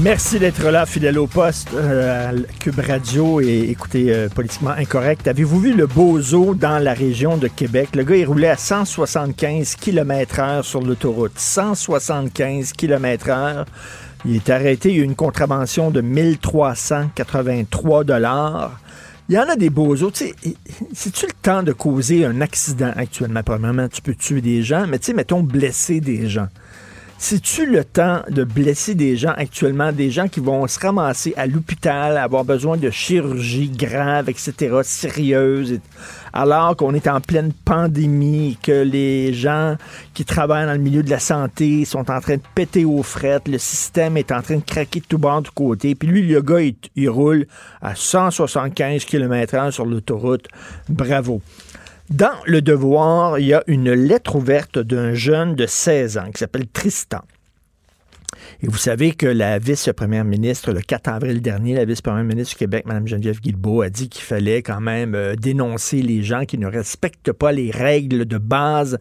Merci d'être là, fidèle au poste euh, Cube Radio et écoutez euh, Politiquement Incorrect. Avez-vous vu le bozo dans la région de Québec? Le gars, il roulait à 175 km heure sur l'autoroute. 175 km heure. Il est arrêté. Il y a eu une contravention de 1383 dollars. Il y en a des sais, c'est-tu le temps de causer un accident actuellement? Premièrement, tu peux tuer des gens, mais tu sais, mettons blesser des gens. C'est-tu le temps de blesser des gens actuellement, des gens qui vont se ramasser à l'hôpital, avoir besoin de chirurgie grave, etc., sérieuse, alors qu'on est en pleine pandémie, que les gens qui travaillent dans le milieu de la santé sont en train de péter aux frettes, le système est en train de craquer de tout bord du côté, puis lui, le gars, il, il roule à 175 km/h sur l'autoroute. Bravo. Dans Le Devoir, il y a une lettre ouverte d'un jeune de 16 ans qui s'appelle Tristan. Et vous savez que la vice-première ministre, le 4 avril dernier, la vice-première ministre du Québec, Mme Geneviève Guilbeault, a dit qu'il fallait quand même euh, dénoncer les gens qui ne respectent pas les règles de base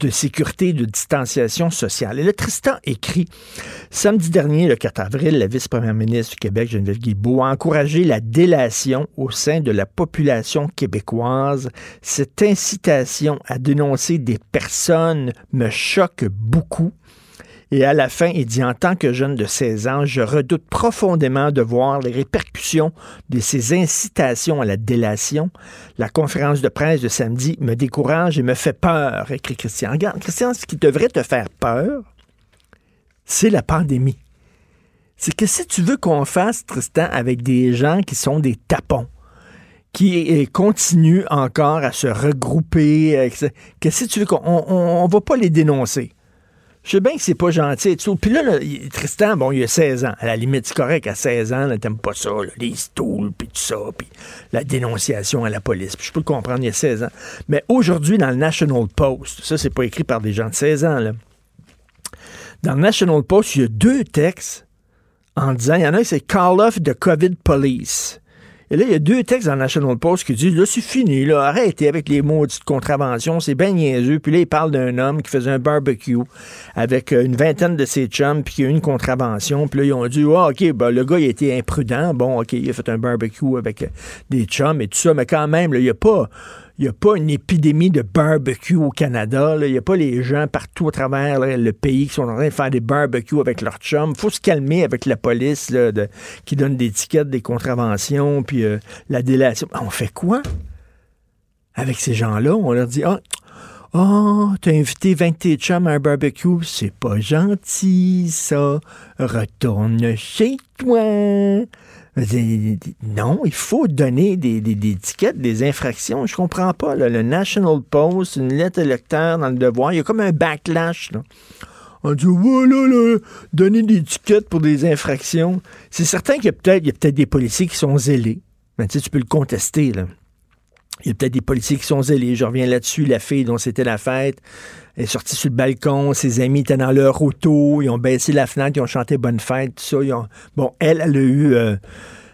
de sécurité de distanciation sociale. Et le Tristan écrit Samedi dernier, le 4 avril, la vice-première ministre du Québec, Geneviève Guilbeault, a encouragé la délation au sein de la population québécoise. Cette incitation à dénoncer des personnes me choque beaucoup. Et à la fin, il dit, en tant que jeune de 16 ans, je redoute profondément de voir les répercussions de ces incitations à la délation. La conférence de presse de samedi me décourage et me fait peur, écrit Christian. Regarde, Christian, ce qui devrait te faire peur, c'est la pandémie. C'est que si tu veux qu'on fasse, Tristan, avec des gens qui sont des tapons, qui continuent encore à se regrouper, que si tu veux qu'on on, on va pas les dénoncer. Je sais bien que c'est pas gentil et tout. Puis là, Tristan, bon, il a 16 ans. À la limite, c'est correct, à 16 ans, t'aimes pas ça, les stools, puis tout ça, puis la dénonciation à la police. Puis je peux le comprendre, il y a 16 ans. Mais aujourd'hui, dans le National Post, ça, c'est pas écrit par des gens de 16 ans, là. Dans le National Post, il y a deux textes en disant, il y en a, c'est Call off the COVID Police. Et là, il y a deux textes dans le National Post qui disent, là, c'est fini, là, arrêtez avec les maudites contraventions, c'est bien niaiseux. Puis là, il parle d'un homme qui faisait un barbecue avec euh, une vingtaine de ses chums, puis qui a eu une contravention. Puis là, ils ont dit, ah, OK, ben, le gars, il été imprudent. Bon, OK, il a fait un barbecue avec euh, des chums et tout ça, mais quand même, là, il n'y a pas il n'y a pas une épidémie de barbecue au Canada. Il n'y a pas les gens partout à travers le pays qui sont en train de faire des barbecues avec leurs chums. Il faut se calmer avec la police qui donne des tickets, des contraventions, puis euh, la délation. On fait quoi? Avec ces gens-là? On leur dit, ah, oh, t'as invité 20 tes chums à un barbecue, c'est pas gentil, ça. Retourne chez toi. Non, il faut donner des, des, étiquettes, des infractions. Je comprends pas. Le National Post, une lettre électeur dans le devoir, il y a comme un backlash. On dit voilà, là, donner des étiquettes pour des infractions. C'est certain qu'il y a peut-être peut des policiers qui sont zélés. Mais tu sais, tu peux le contester. Là. Il y a peut-être des policiers qui sont zélés. Je reviens là-dessus. La fille dont c'était la fête est sortie sur le balcon. Ses amis étaient dans leur auto. Ils ont baissé la fenêtre. Ils ont chanté Bonne fête. Tout ça. Bon, elle, elle a eu. Euh,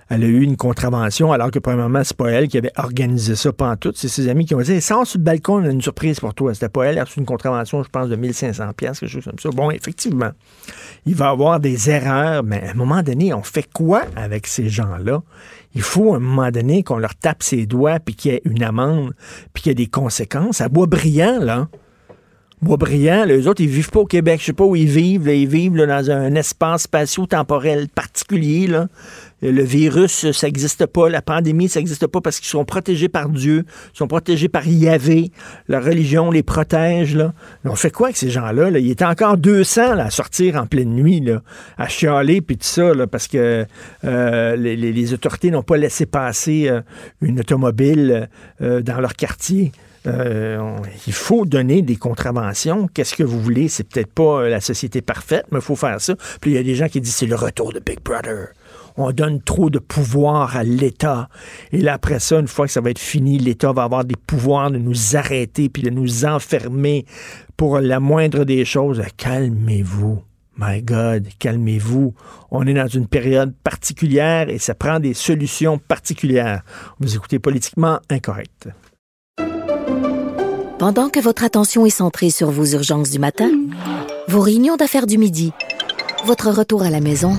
elle a eu une contravention, alors que premièrement, c'est pas elle qui avait organisé ça pendant tout. C'est ses amis qui ont dit Sors sur le balcon, on a une surprise pour toi. C'était pas elle, elle a reçu une contravention, je pense, de 1500 pièces quelque chose comme ça. Bon, effectivement, il va y avoir des erreurs, mais à un moment donné, on fait quoi avec ces gens-là? Il faut à un moment donné qu'on leur tape ses doigts, puis qu'il y ait une amende, puis qu'il y ait des conséquences. À bois brillant, là, Boisbriand, les autres, ils vivent pas au Québec. Je sais pas où ils vivent. ils vivent dans un espace spatio-temporel particulier. Là. Le virus, ça n'existe pas. La pandémie, ça n'existe pas parce qu'ils sont protégés par Dieu. Ils sont protégés par Yahvé. La religion les protège. Là. on fait quoi avec ces gens-là? Là? Il encore 200 là, à sortir en pleine nuit, là, à chialer puis tout ça, parce que euh, les, autorités n'ont pas laissé passer euh, une automobile euh, dans leur quartier. il faut donner des contraventions. Qu'est-ce que vous voulez? C'est peut-être pas la société parfaite, mais il faut faire ça. Puis il y a des gens qui disent c'est le retour de Big Brother on donne trop de pouvoir à l'État. Et là, après ça, une fois que ça va être fini, l'État va avoir des pouvoirs de nous arrêter puis de nous enfermer pour la moindre des choses. Calmez-vous. My God, calmez-vous. On est dans une période particulière et ça prend des solutions particulières. Vous écoutez politiquement incorrect. Pendant que votre attention est centrée sur vos urgences du matin, vos réunions d'affaires du midi, votre retour à la maison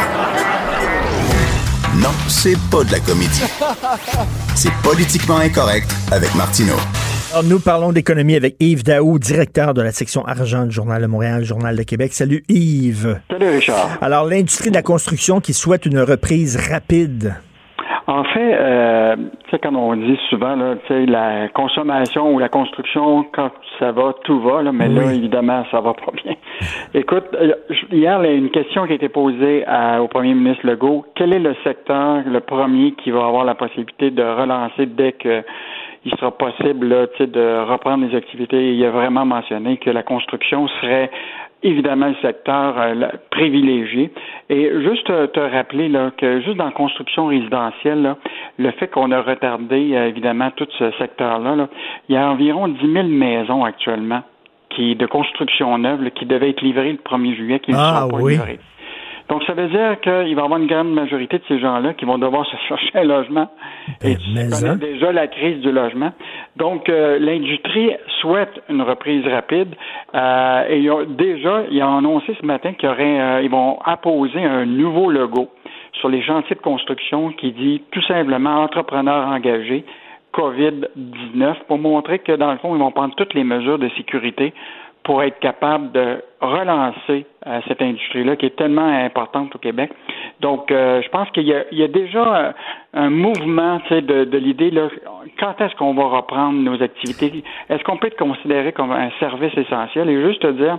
non, c'est pas de la comédie. C'est politiquement incorrect avec Martineau. Alors, nous parlons d'économie avec Yves Daou, directeur de la section argent du Journal de Montréal, Journal de Québec. Salut Yves. Salut Richard. Alors, l'industrie de la construction qui souhaite une reprise rapide. En fait, euh, tu sais, comme on dit souvent, là, tu sais, la consommation ou la construction, quand ça va, tout va, là, mais là, évidemment, ça va pas bien. Écoute, euh, hier, il y a une question qui a été posée au premier ministre Legault. Quel est le secteur, le premier, qui va avoir la possibilité de relancer dès que il sera possible là, de reprendre les activités? Il a vraiment mentionné que la construction serait évidemment le secteur euh, privilégié. Et juste te, rappeler là, que juste dans la construction résidentielle, le fait qu'on a retardé euh, évidemment tout ce secteur-là, il y a environ 10 000 maisons actuellement qui de construction neuve qui devaient être livrées le 1er juillet qui ne ah, sont pas oui. livrées. Donc, ça veut dire qu'il va y avoir une grande majorité de ces gens-là qui vont devoir se chercher un logement. Ben, et tu connais hein? déjà la crise du logement. Donc, euh, l'industrie souhaite une reprise rapide. Euh, et ils ont, déjà, ils ont annoncé ce matin qu'ils euh, ils vont apposer un nouveau logo sur les chantiers de construction qui dit tout simplement entrepreneurs engagés COVID-19 pour montrer que, dans le fond, ils vont prendre toutes les mesures de sécurité pour être capable de relancer euh, cette industrie-là qui est tellement importante au Québec. Donc, euh, je pense qu'il y, y, a déjà euh, un mouvement de, de l'idée, quand est-ce qu'on va reprendre nos activités? Est-ce qu'on peut être considéré comme un service essentiel? Et juste dire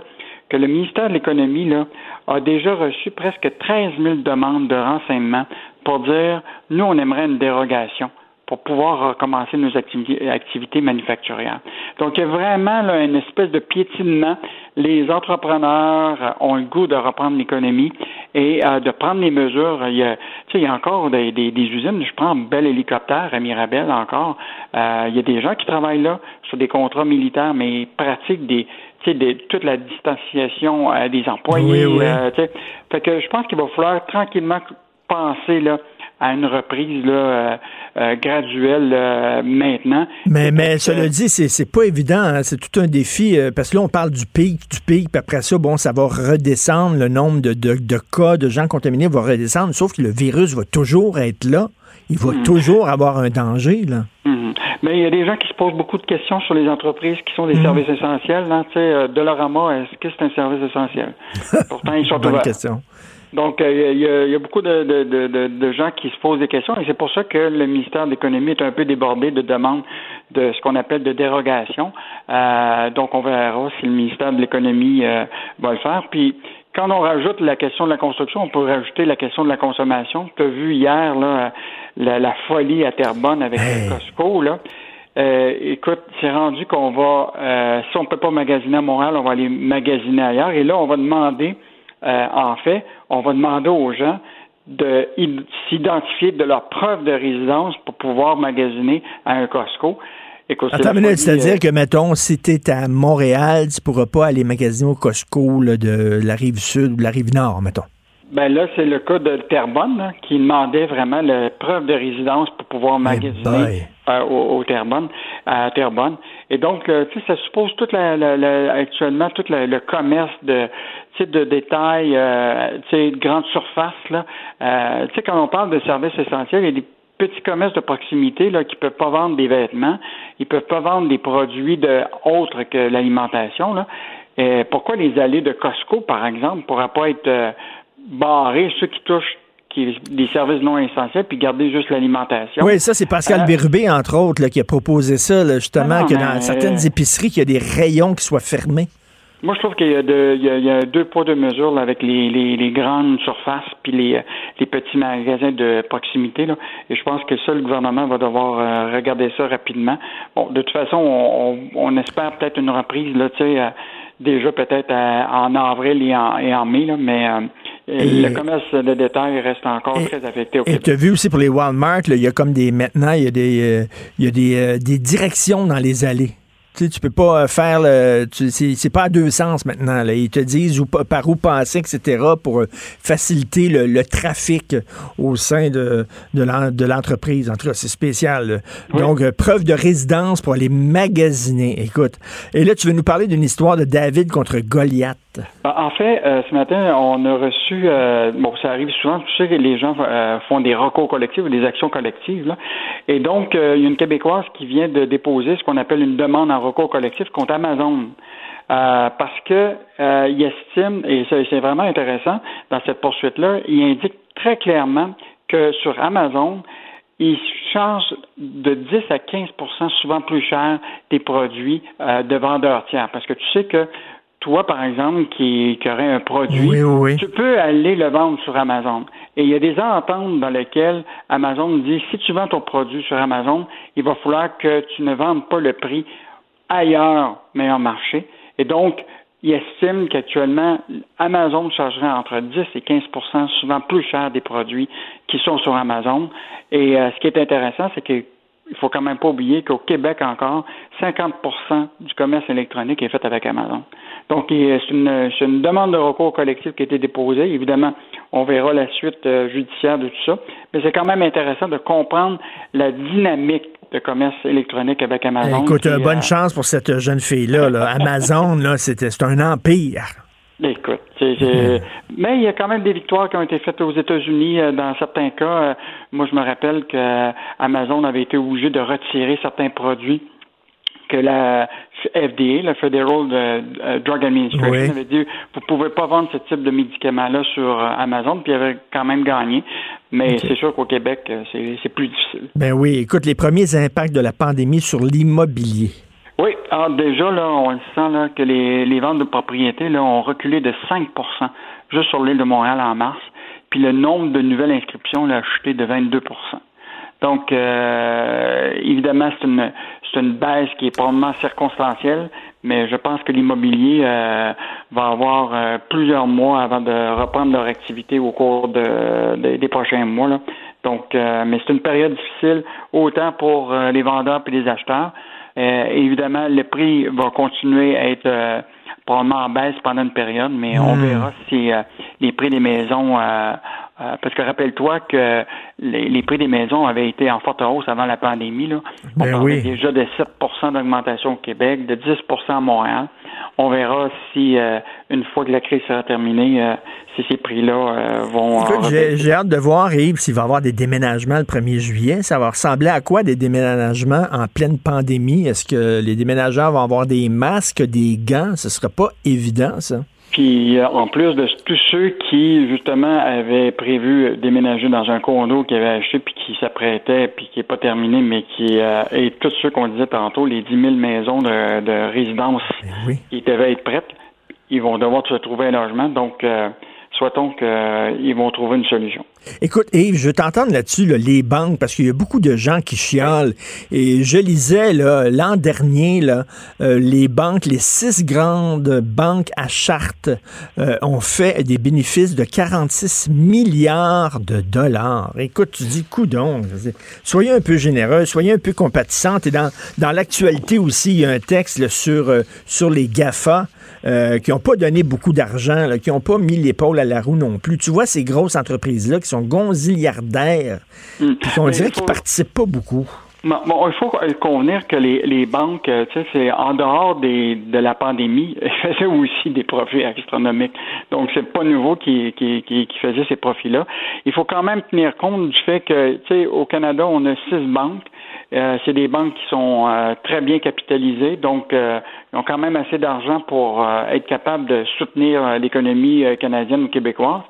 que le ministère de l'Économie là, a déjà reçu presque 13 000 demandes de renseignements pour dire, nous, on aimerait une dérogation pour pouvoir recommencer nos activités, activités manufacturières. Donc, il y a vraiment là, une espèce de piétinement. Les entrepreneurs ont le goût de reprendre l'économie et euh, de prendre les mesures. Il y a, il y a encore des, des, usines. Je prends Bel Hélicoptère à Mirabel encore. Euh, il y a des gens qui travaillent là sur des contrats militaires, mais pratiquent des, des, toute la distanciation euh, des employés. Oui, oui. fait que je pense qu'il va falloir tranquillement penser là à une reprise là, euh, euh, graduelle euh, maintenant. Mais, mais cela dit, c'est, c'est pas évident. Hein. C'est tout un défi parce que là, on parle du pic, du pic, puis après ça, bon, ça va redescendre. Le nombre de, de, de, cas de gens contaminés va redescendre, sauf que le virus va toujours être là. Il va mhm. toujours avoir un danger. Là. Mhm. Mais il y a des gens qui se posent beaucoup de questions sur les entreprises qui sont des mhm. services essentiels. Là, tu sais, Dolorama, est-ce que c'est un service essentiel? Pourtant, ils sont Bonne question. Donc, euh, il y, a, beaucoup de, de, gens qui se posent des questions et c'est pour ça que le ministère de l'Économie est un peu débordé de demandes de ce qu'on appelle de dérogation. Euh, donc, on verra si le ministère de l'Économie euh, va le faire. Puis, quand on rajoute la question de la construction, on peut rajouter la question de la consommation. Tu as vu hier là, la, folie à Terrebonne avec Costco. Là. écoute, c'est rendu qu'on va, si on peut pas magasiner à Montréal, on va aller magasiner ailleurs. Et là, on va demander euh, en fait, on va demander aux gens de s'identifier de leur preuve de résidence pour pouvoir magasiner à un Costco. C'est-à-dire que, mettons, si tu es à Montréal, tu pourras pas aller magasiner au Costco de la rive sud ou de la rive nord, mettons. Ben là, c'est le cas de Terrebonne qui demandait vraiment la preuve de résidence pour pouvoir eh magasiner euh, au, Terrebonne, à Terrebonne. Et donc, euh, tu sais, ça suppose toute la, actuellement tout le commerce de type de détail, euh, de grande surface là. Euh, tu sais, quand on parle de services essentiels, il y a des petits commerces de proximité là qui peuvent pas vendre des vêtements, ils peuvent pas vendre des produits de autres que l'alimentation là. Et pourquoi les allées de Costco, par exemple, ne pourraient pas être barrer ceux qui touchent qui, des services non essentiels, puis garder juste l'alimentation? Oui, ça, c'est Pascal euh, Bérubé, entre autres, qui a proposé ça, justement, que dans certaines épiceries, qu'il y a des rayons qui soient fermés. Moi, je trouve qu'il y, y, a deux poids, deux mesures avec les, les, grandes surfaces puis les, les petits magasins de proximité. Là. Et je pense que ça, le gouvernement va devoir euh, regarder ça rapidement. Bon, de toute façon, on, on, espère peut-être une reprise, là, tu sais, euh, déjà peut-être en avril et en, et en mai, là, mais le commerce de détail reste encore très affecté au Et tu as vu aussi pour les Walmart, il y a comme des maintenant, il y a des, euh, il y a des, euh, des directions dans les allées. Tu sais, tu peux pas euh, faire le. C'est pas à deux sens maintenant. Là. Ils te disent où, par où passer, etc., pour euh, faciliter le, trafic au sein de, de l'entreprise. En tout cas, c'est spécial. Donc, euh, preuve de résidence pour aller magasiner. Écoute. Et là, tu veux nous parler d'une histoire de David contre Goliath. En fait, ce matin, on a reçu. bon, ça arrive souvent. Tu sais que les gens font des recours collectifs ou des actions collectives. Là. Et donc, il y a une Québécoise qui vient de déposer ce qu'on appelle une demande en recours collectif contre Amazon. Euh, parce que euh, il estime, et c'est vraiment intéressant dans cette poursuite-là, il indique très clairement que sur Amazon, il charge de 10 à 15% souvent plus cher des produits euh, de vendeurs tiers. Parce que tu sais que toi, par exemple, qui, aurait un produit, tu peux aller le vendre sur Amazon. Et il y a des ententes dans lesquelles Amazon dit si tu vends ton produit sur Amazon, il va falloir que tu ne vendes pas le prix ailleurs meilleur marché. Et donc, il estime qu'actuellement, Amazon chargerait entre 10 et 15% souvent plus cher des produits qui sont sur Amazon. Et euh, ce qui est intéressant, c'est qu'il il faut quand même pas oublier qu'au Québec encore, 50% du commerce électronique est fait avec Amazon. Donc, c'est une, une, demande de recours collectif qui a été déposée. Évidemment, on verra la suite euh, judiciaire de tout ça. Mais c'est quand même intéressant de comprendre la dynamique de commerce électronique avec Amazon. Écoute, bonne euh, chance pour cette jeune fille-là. Amazon, là, c'est un empire. Écoute, mais il y a quand même des victoires qui ont été faites aux États-Unis euh, dans certains cas. Euh, moi, je me rappelle que Amazon avait été obligé de retirer certains produits que la FDA, la Federal Drug Administration, avait dit vous pouvez pas vendre ce type de médicaments-là sur Amazon, puis il avait quand même gagné. Mais c'est sûr qu'au Québec, euh, c'est plus difficile. Ben oui, écoute, les premiers impacts de la pandémie sur l'immobilier. Oui, alors déjà, là, on le sent là, que les, les ventes de propriétés là, ont reculé de 5% juste sur l'île de Montréal en mars. Puis le nombre de nouvelles inscriptions là, a chuté de 22% donc, euh, évidemment, c'est une, c'est une baisse qui est probablement circonstancielle, mais je pense que l'immobilier euh, va avoir euh, plusieurs mois avant de reprendre leur activité au cours de, des prochains mois. Là. Donc, mais c'est une période difficile autant pour les vendeurs et les acheteurs. Évidemment, le prix va continuer à être probablement en baisse pendant une période, mais on hmm. verra si les prix des maisons euh, parce que rappelle-toi que les, prix des maisons avaient été en forte hausse avant la pandémie. Là. On ben parlait déjà de 7% d'augmentation au Québec, de 10% à Montréal. On verra si, euh, une fois que la crise sera terminée, euh, si ces prix-là vont... j'ai hâte de voir, Yves, s'il va y avoir des déménagements le 1er juillet. Ça va ressembler à quoi des déménagements en pleine pandémie? Est-ce que les déménageurs vont avoir des masques, des gants? Ce ne sera pas évident, ça. Puis euh, en plus de tous ceux qui justement avaient prévu déménager dans un condo qu'ils avaient acheté puis qui s'apprêtaient puis qui n'est pas terminé, mais qui euh, et tous ceux qu'on disait tantôt, les 10 000 maisons de, de résidence ben qui devaient être prêtes, ils vont devoir se trouver un logement. Donc euh, souhaitons qu'ils vont trouver une solution. Écoute, Yves, je veux t'entendre là-dessus, les banques, parce qu'il y a beaucoup de gens qui chialent. Et je lisais l'an dernier, euh, les banques, les six grandes banques à charte euh, ont fait des bénéfices de 46 milliards de dollars. Écoute, tu dis, coudon, soyez un peu généreux, soyez un peu compatissante. Et dans, dans l'actualité aussi, il y a un texte sur, euh, sur les GAFA. Qui n'ont pas donné beaucoup d'argent, qui n'ont pas mis l'épaule à la roue non plus. Tu vois ces grosses entreprises-là qui sont gonziliardaires, mm. puis qu'on dirait qu'ils participent pas beaucoup. Bon, il faut convenir que les, les banques, euh, tu sais, c'est en dehors des, de la pandémie, elles faisaient aussi des profits astronomiques. Donc, c'est pas nouveau qui, qui, qui, qui faisait ces profits-là. Il faut quand même tenir compte du fait que, tu sais, au Canada, on a six banques. Euh, c'est des banques qui sont euh, très bien capitalisées, donc ils ont quand même assez d'argent pour être capables de soutenir l'économie canadienne ou québécoise.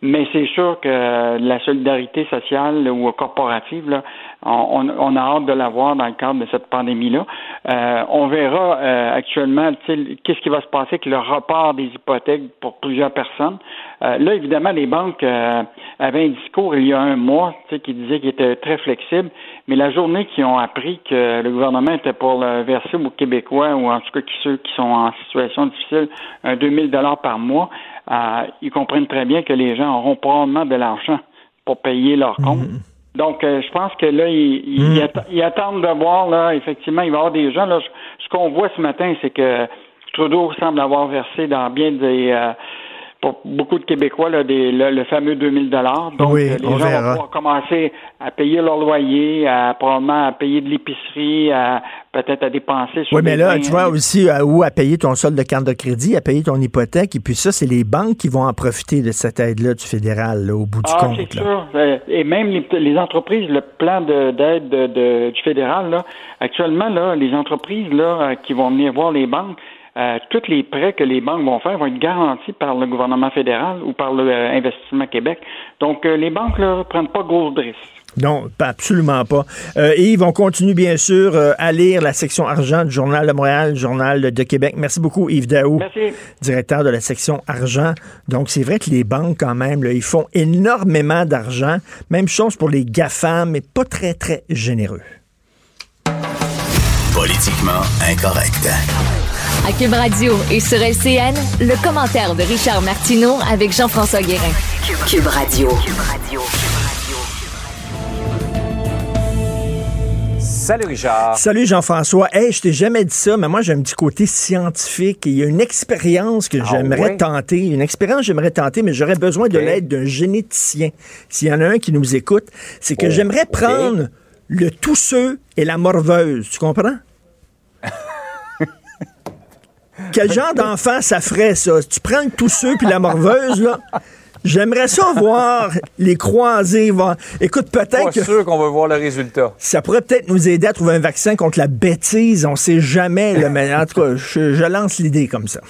Mais c'est sûr que la solidarité sociale ou corporative, là, on, on, a hâte de la voir dans le cadre de cette pandémie-là. Euh, on verra euh, actuellement qu'est-ce qui va se passer avec le report des hypothèques pour plusieurs personnes. Euh, là, évidemment, les banques euh, avaient un discours il y a un mois qui disait qu'il était très flexible, mais la journée qu'ils ont appris que le gouvernement était pour le verser aux Québécois, ou en tout cas ceux qui sont en situation difficile, un 2000 dollars par mois, euh, ils comprennent très bien que les gens auront probablement de l'argent pour payer leurs mhm. comptes. Donc, euh, je pense que là, ils, mhm. attendent de voir, là, effectivement, il va y avoir des gens. Là, ce qu'on voit ce matin, c'est que Trudeau semble avoir versé dans bien des, euh, pour beaucoup de Québécois là, des, le, fameux 2000 dollars. Donc oui, les gens verra. vont pouvoir commencer à payer leur loyer, à probablement à payer de l'épicerie, à peut-être à dépenser sur Oui, mais là, tu vois aussi euh, où à payer ton solde de carte de crédit, à payer ton hypothèque, et puis ça, c'est les banques qui vont en profiter de cette aide-là du fédéral, au bout du ah, compte. c'est sûr. Euh, et même les, les, entreprises, le plan d'aide de, de, du fédéral, là, actuellement, là, les entreprises là, qui vont venir voir les banques, euh, tous les prêts que les banques vont faire vont être garantis par le gouvernement fédéral ou par l'Investissement euh, Québec. Donc, euh, les banques ne prennent pas gros risques. Non, absolument pas. et ils vont continuer, bien sûr, à lire la section argent du Journal de Montréal, Journal de Québec. Merci beaucoup, Yves Daou, directeur de la section argent. Donc, c'est vrai que les banques, quand même, ils font énormément d'argent. Même chose pour les GAFAM, mais pas très, très généreux. Politiquement incorrect. À Cube Radio et sur LCN, le commentaire de Richard Martineau avec Jean-François Guérin. Cube Radio. Salut Richard. Salut Jean-François. Hey, je t'ai jamais dit ça, mais moi j'ai un petit côté scientifique. il y a une expérience que ah j'aimerais tenter. Une expérience que j'aimerais tenter, mais j'aurais besoin de l'aide d'un généticien. S'il y en a un qui nous écoute, c'est que oh, j'aimerais prendre le tousseux et la morveuse. Tu comprends? Quel genre d'enfant ça ferait, ça? Tu prends le tousseux puis la morveuse, là. J'aimerais ça voir les croisés. Écoute, peut-être que. sûr qu'on va voir le résultat. Ça pourrait peut-être nous aider à trouver un vaccin contre la bêtise. On sait jamais, là, mais en tout cas, je lance l'idée comme ça.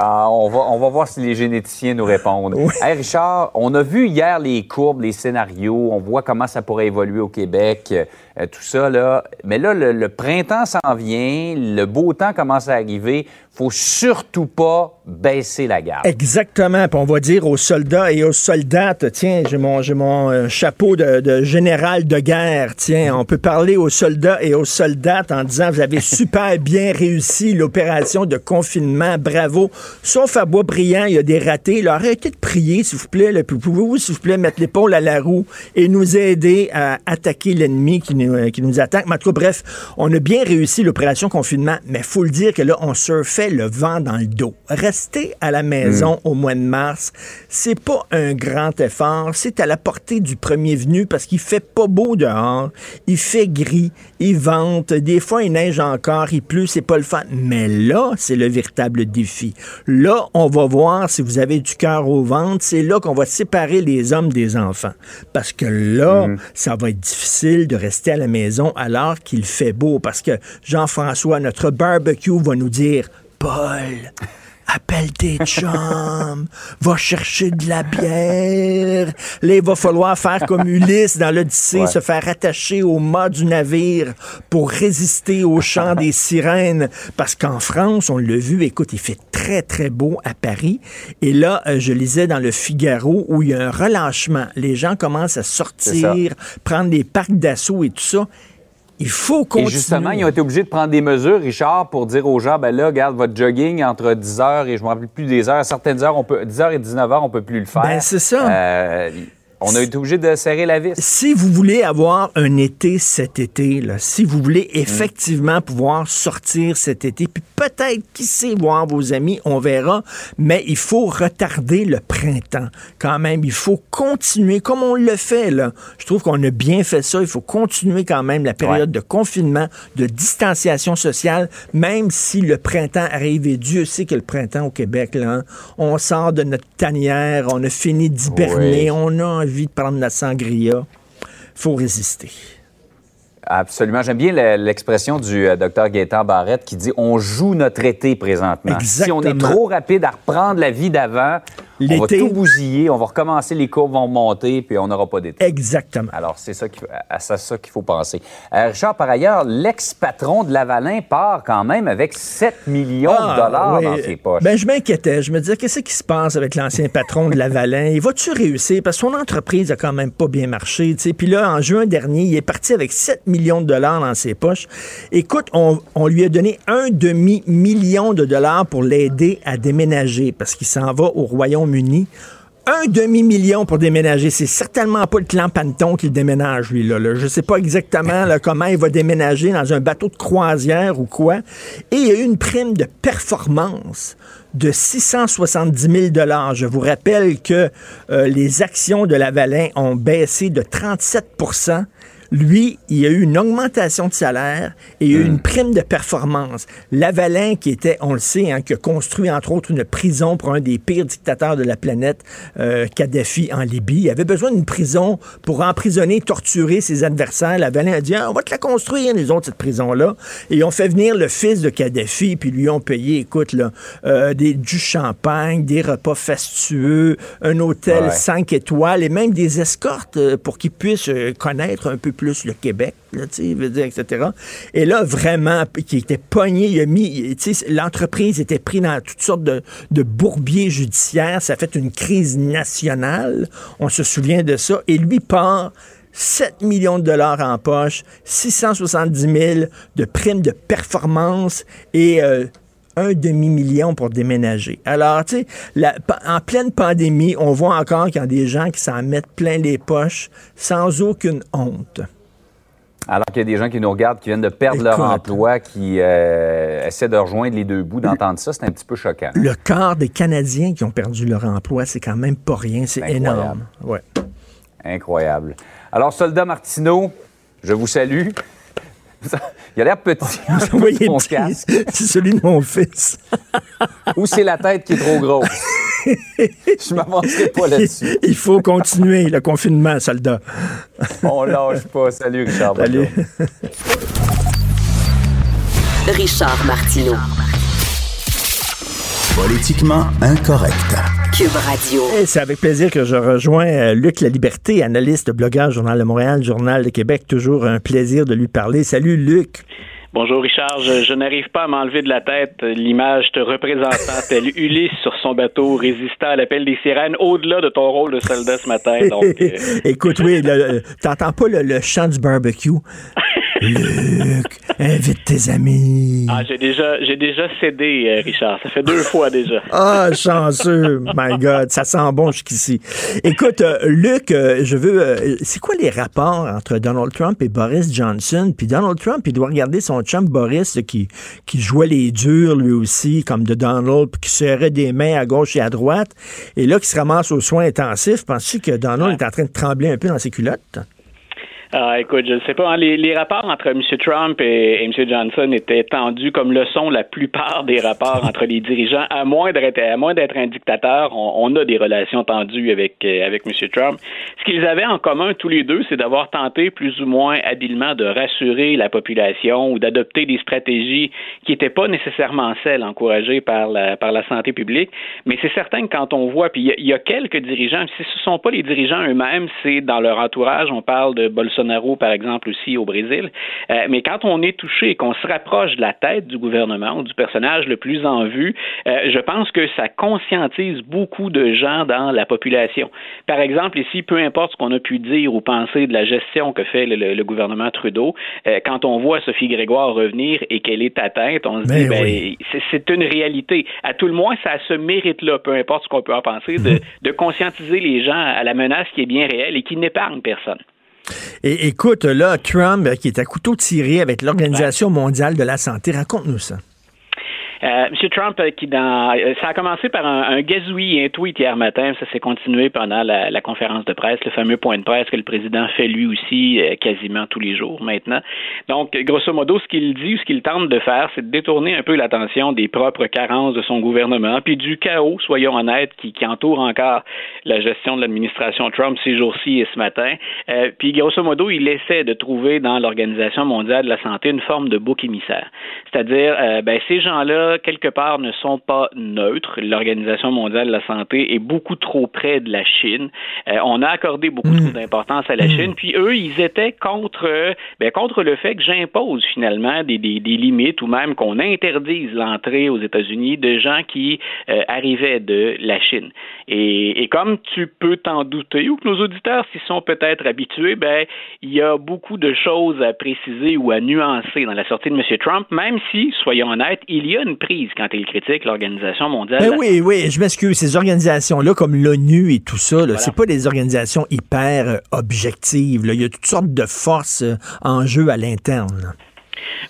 Ah, on, va, on va voir si les généticiens nous répondent. Richard, on a vu hier les courbes, les scénarios, on voit comment ça pourrait évoluer au Québec, euh, tout ça. Là. Mais là, le printemps s'en vient, le beau temps commence à arriver faut surtout pas baisser la garde. Exactement. Puis on va dire aux soldats et aux soldates, tiens, j'ai mon, j'ai mon euh, chapeau de, général de guerre. Tiens, on peut parler aux soldats et aux soldates en disant, vous avez super bien réussi l'opération de confinement. Bravo. Sauf à Boisbriand, il y a des ratés. Là, arrêtez de prier, s'il vous plaît. Pouvez-vous, s'il vous plaît, mettre l'épaule à la roue et nous aider à attaquer l'ennemi qui nous, euh, qui nous attaque. Mais en tout cas, bref, on a bien réussi l'opération confinement, mais faut le dire que là, on surfait le vent dans le dos. Rester à la maison mm. au mois de mars, c'est pas un grand effort, c'est à la portée du premier venu parce qu'il fait pas beau dehors, il fait gris, il vente, des fois il neige encore, il pleut, c'est pas le fun. Mais là, c'est le véritable défi. Là, on va voir si vous avez du cœur au ventre, c'est là qu'on va séparer les hommes des enfants. Parce que là, mm. ça va être difficile de rester à la maison alors qu'il fait beau. Parce que Jean-François, notre barbecue va nous dire Paul, appelle tes chums, va chercher de la bière. Là, il va falloir faire comme Ulysse dans l'Odyssée, Ouais. se faire attacher au mât du navire pour résister au chant des sirènes. Parce qu'en France, on l'a vu, écoute, il fait très, très beau à Paris. Et là, euh, je lisais dans le Figaro où il y a un relâchement. Les gens commencent à sortir, prendre des parcs d'assaut et tout ça. Il faut Et continuer. justement, ils ont été obligés de prendre des mesures, Richard, pour dire aux gens, ben là, regarde, votre jogging entre 10h et je me rappelle plus des heures, à certaines heures, on peut, 10h et 19h, on peut plus le faire. Ben, c'est ça. Euh, on a été obligé de serrer la vis. si vous voulez avoir un été cet été, là, si vous voulez effectivement pouvoir sortir cet été, puis peut-être, qui sait, voir vos amis, on verra, mais il faut retarder le printemps. Quand même, il faut continuer comme on le fait, là. Je trouve qu'on a bien fait ça. Il faut continuer quand même la période de confinement, de distanciation sociale, même si le printemps arrive, et Dieu sait que le printemps au Québec, là, hein, on sort de notre tanière, on a fini d'hiberner, Oui. on a envie de prendre la sangria. faut résister. Absolument. J'aime bien le- l'expression du euh, docteur Gaétan Barrette qui dit on joue notre été présentement. Si on est Exactement. trop rapide à reprendre la vie d'avant, on va tout bousiller, on va recommencer, les courbes vont monter, puis on n'aura pas d'été. Exactement. Alors, c'est ça qu'il faut- à ça, ça qu'il faut penser. Euh, Richard, par ailleurs, l'ex-patron de Lavalin part quand même avec 7 millions de dollars Ah, oui. dans ses poches. Ben, je m'inquiétais. Je me disais, qu'est-ce qui se passe avec l'ancien patron de Lavalin? Il va-tu réussir? Parce que son entreprise a quand même pas bien marché. tu sais. Puis là, en juin dernier, il est parti avec 7 millions de dollars dans ses poches. Écoute, on, lui a donné un demi-million de dollars pour l'aider à déménager parce qu'il s'en va au Royaume-Uni. Un demi-million pour déménager. C'est certainement pas le clan Panton qui le déménage, lui. Là, là. Je sais pas exactement comment il va déménager dans un bateau de croisière ou quoi. Et il y a eu une prime de performance de 670 000 Je vous rappelle que euh, les actions de Lavalin ont baissé de 37 lui, il y a eu une augmentation de salaire et il y a eu une prime de performance. Lavalin, qui était, on le sait, hein, qui a construit entre autres une prison pour un des pires dictateurs de la planète, euh, Kadhafi en Libye, il avait besoin d'une prison pour emprisonner, torturer ses adversaires. Lavalin a dit, Ah, on va te la construire, les autres, cette prison-là. Et ils ont fait venir le fils de Kadhafi, puis lui ont payé, écoute, là, euh, des, du champagne, des repas fastueux, un hôtel Ouais. 5 étoiles et même des escortes euh, pour qu'ils puissent connaître un peu plus le Québec, etc. Et là, vraiment, qui était pogné, il a mis, l'entreprise était prise dans toutes sortes de, de bourbiers judiciaires, ça fait une crise nationale, on se souvient de ça, et lui part 7 millions de dollars en poche, 670 000 de primes de performance et euh, un demi-million pour déménager. Alors, tu sais, en pleine pandémie, on voit encore qu'il y a des gens qui s'en mettent plein les poches sans aucune honte. Alors qu'il y a des gens qui nous regardent, qui viennent de perdre leur emploi, qui euh, essaient de rejoindre les deux bouts, d'entendre ça, c'est un petit peu choquant. Le quart des Canadiens qui ont perdu leur emploi, c'est quand même pas rien, c'est énorme. Ouais. Incroyable. Alors, soldat Martineau, je vous salue. Il a l'air petit. Vous voyez, c'est celui de mon fils. Ou c'est la tête qui est trop grosse. Je m'avancerai pas là-dessus. Il faut continuer le confinement, soldat. On lâche pas. Salut, Richard. Salut. Richard Martineau. Politiquement incorrect. Cube Radio. C'est avec plaisir que je rejoins euh, Luc La Liberté, analyste, blogueur, Journal de Montréal, Journal de Québec. Toujours un plaisir de lui parler. Salut, Luc. Bonjour Richard, je, je n'arrive pas à m'enlever de la tête l'image te représentant tel Ulysse sur son bateau résistant à l'appel des sirènes au-delà de ton rôle de soldat ce matin. Donc, euh, Écoute, oui, t'entends pas le, le chant du barbecue? Luc, invite tes amis. ah, j'ai déjà, j'ai déjà cédé, euh, Richard. Ça fait deux fois déjà. Ah, chanceux. My God, ça sent bon jusqu'ici. Écoute, euh, Luc, euh, je veux. euh, c'est quoi les rapports entre Donald Trump et Boris Johnson? Puis Donald Trump, il doit regarder son chum Boris qui, qui jouait les durs lui aussi, comme de Donald, puis qui serrait des mains à gauche et à droite. Et là, qui se ramasse aux soins intensifs. Penses-tu que Donald est en train de trembler un peu dans ses culottes? Ah, écoute, je ne sais pas. Hein, les, rapports entre M. Trump et, M. Johnson étaient tendus comme le sont la plupart des rapports entre les dirigeants. À moins d'être, à moins d'être un dictateur, on, a des relations tendues avec, euh, avec M. Trump. Ce qu'ils avaient en commun tous les deux, c'est d'avoir tenté plus ou moins habilement de rassurer la population ou d'adopter des stratégies qui n'étaient pas nécessairement celles encouragées par la, par la santé publique. Mais c'est certain que quand on voit, puis il y, a quelques dirigeants, si ce ne sont pas les dirigeants eux-mêmes, c'est dans leur entourage. On parle de Bolsonaro Bolsonaro, par exemple, aussi au Brésil. Euh, mais quand on est touché et qu'on se rapproche de la tête du gouvernement ou du personnage le plus en vue, euh, je pense que ça conscientise beaucoup de gens dans la population. Par exemple, ici, peu importe ce qu'on a pu dire ou penser de la gestion que fait le, gouvernement Trudeau, euh, quand on voit Sophie Grégoire revenir et qu'elle est atteinte, on se dit, ben, c'est une réalité. À tout le moins, ça a ce mérite-là, peu importe ce qu'on peut en penser, de, de conscientiser les gens à la menace qui est bien réelle et qui n'épargne personne. Et écoute, là, Trump, euh, qui est à couteau tiré avec l'Organisation mondiale de la santé, raconte-nous ça. Euh, M. Trump, euh, qui dans, euh, ça a commencé par un, un gazouillis, un tweet hier matin, ça s'est continué pendant la, la, conférence de presse, le fameux point de presse que le président fait lui aussi quasiment tous les jours maintenant. Donc, grosso modo, ce qu'il dit ou ce qu'il tente de faire, c'est de détourner un peu l'attention des propres carences de son gouvernement, puis du chaos, soyons honnêtes, qui, qui entoure encore la gestion de l'administration Trump ces jours-ci et ce matin. Euh, puis, grosso modo, il essaie de trouver dans l'Organisation mondiale de la santé une forme de bouc émissaire. C'est-à-dire, euh, ben, ces gens-là quelque part, ne sont pas neutres. L'Organisation mondiale de la santé est beaucoup trop près de la Chine. Euh, on a accordé beaucoup trop mm. d'importance à la mm. Chine. Puis eux, ils étaient contre, ben, contre le fait que j'impose finalement des, des, des, limites ou même qu'on interdise l'entrée aux États-Unis de gens qui euh, arrivaient de la Chine. Et, et comme tu peux t'en douter ou que nos auditeurs s'y sont peut-être habitués, ben il y a beaucoup de choses à préciser ou à nuancer dans la sortie de M. Trump, même si, soyons honnêtes, il y a une prise quand il critique l'Organisation mondiale. Ben oui, oui, je m'excuse. Ces organisations-là, comme l'ONU et tout ça, ce c'est pas des organisations hyper euh, objectives. Il y a toutes sortes de forces euh, en jeu à l'interne.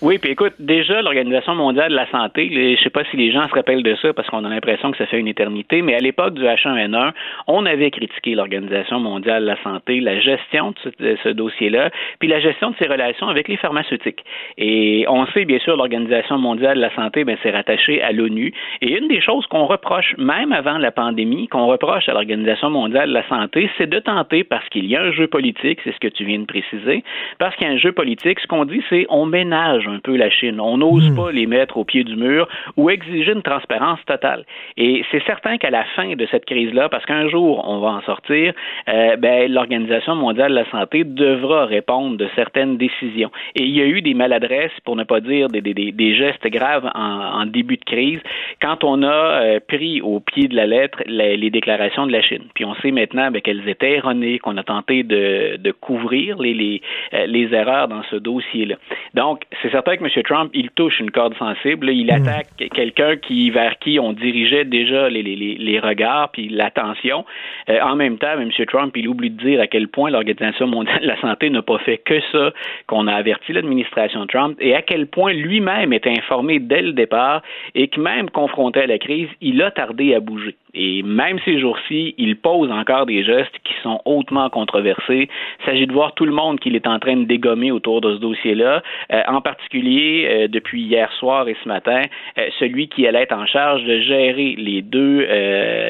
Oui, puis écoute, déjà, l'Organisation mondiale de la santé, je ne sais pas si les gens se rappellent de ça parce qu'on a l'impression que ça fait une éternité, mais à l'époque du H1N1, on avait critiqué l'Organisation mondiale de la santé, la gestion de ce, dossier-là, puis la gestion de ses relations avec les pharmaceutiques. Et on sait, bien sûr, l'Organisation mondiale de la santé, ben, c'est rattaché à l'ONU. Et une des choses qu'on reproche, même avant la pandémie, qu'on reproche à l'Organisation mondiale de la santé, c'est de tenter, parce qu'il y a un jeu politique, c'est ce que tu viens de préciser, parce qu'il y a un jeu politique, ce qu'on dit, c'est on ménage un peu la Chine. On n'ose hmm. pas les mettre au pied du mur ou exiger une transparence totale. Et c'est certain qu'à la fin de cette crise-là, parce qu'un jour on va en sortir, euh, ben, l'Organisation mondiale de la santé devra répondre de certaines décisions. Et il y a eu des maladresses, pour ne pas dire des, des, des gestes graves en, en, début de crise, quand on a euh, pris au pied de la lettre les, les, déclarations de la Chine. Puis on sait maintenant ben, qu'elles étaient erronées, qu'on a tenté de, de couvrir les, les, euh, les erreurs dans ce dossier-là. Donc, c'est certain que M. Trump, il touche une corde sensible. Il mm. attaque quelqu'un qui, vers qui on dirigeait déjà les, les, les regards puis l'attention. Euh, en même temps, M. Trump, il oublie de dire à quel point l'Organisation mondiale de la santé n'a pas fait que ça, qu'on a averti l'administration Trump et à quel point lui-même était informé dès le départ et que même confronté à la crise, il a tardé à bouger. Et même ces jours-ci, il pose encore des gestes qui sont hautement controversés. Il s'agit de voir tout le monde qu'il est en train de dégommer autour de ce dossier-là, euh, en particulier euh, depuis hier soir et ce matin, euh, celui qui allait être en charge de gérer les deux,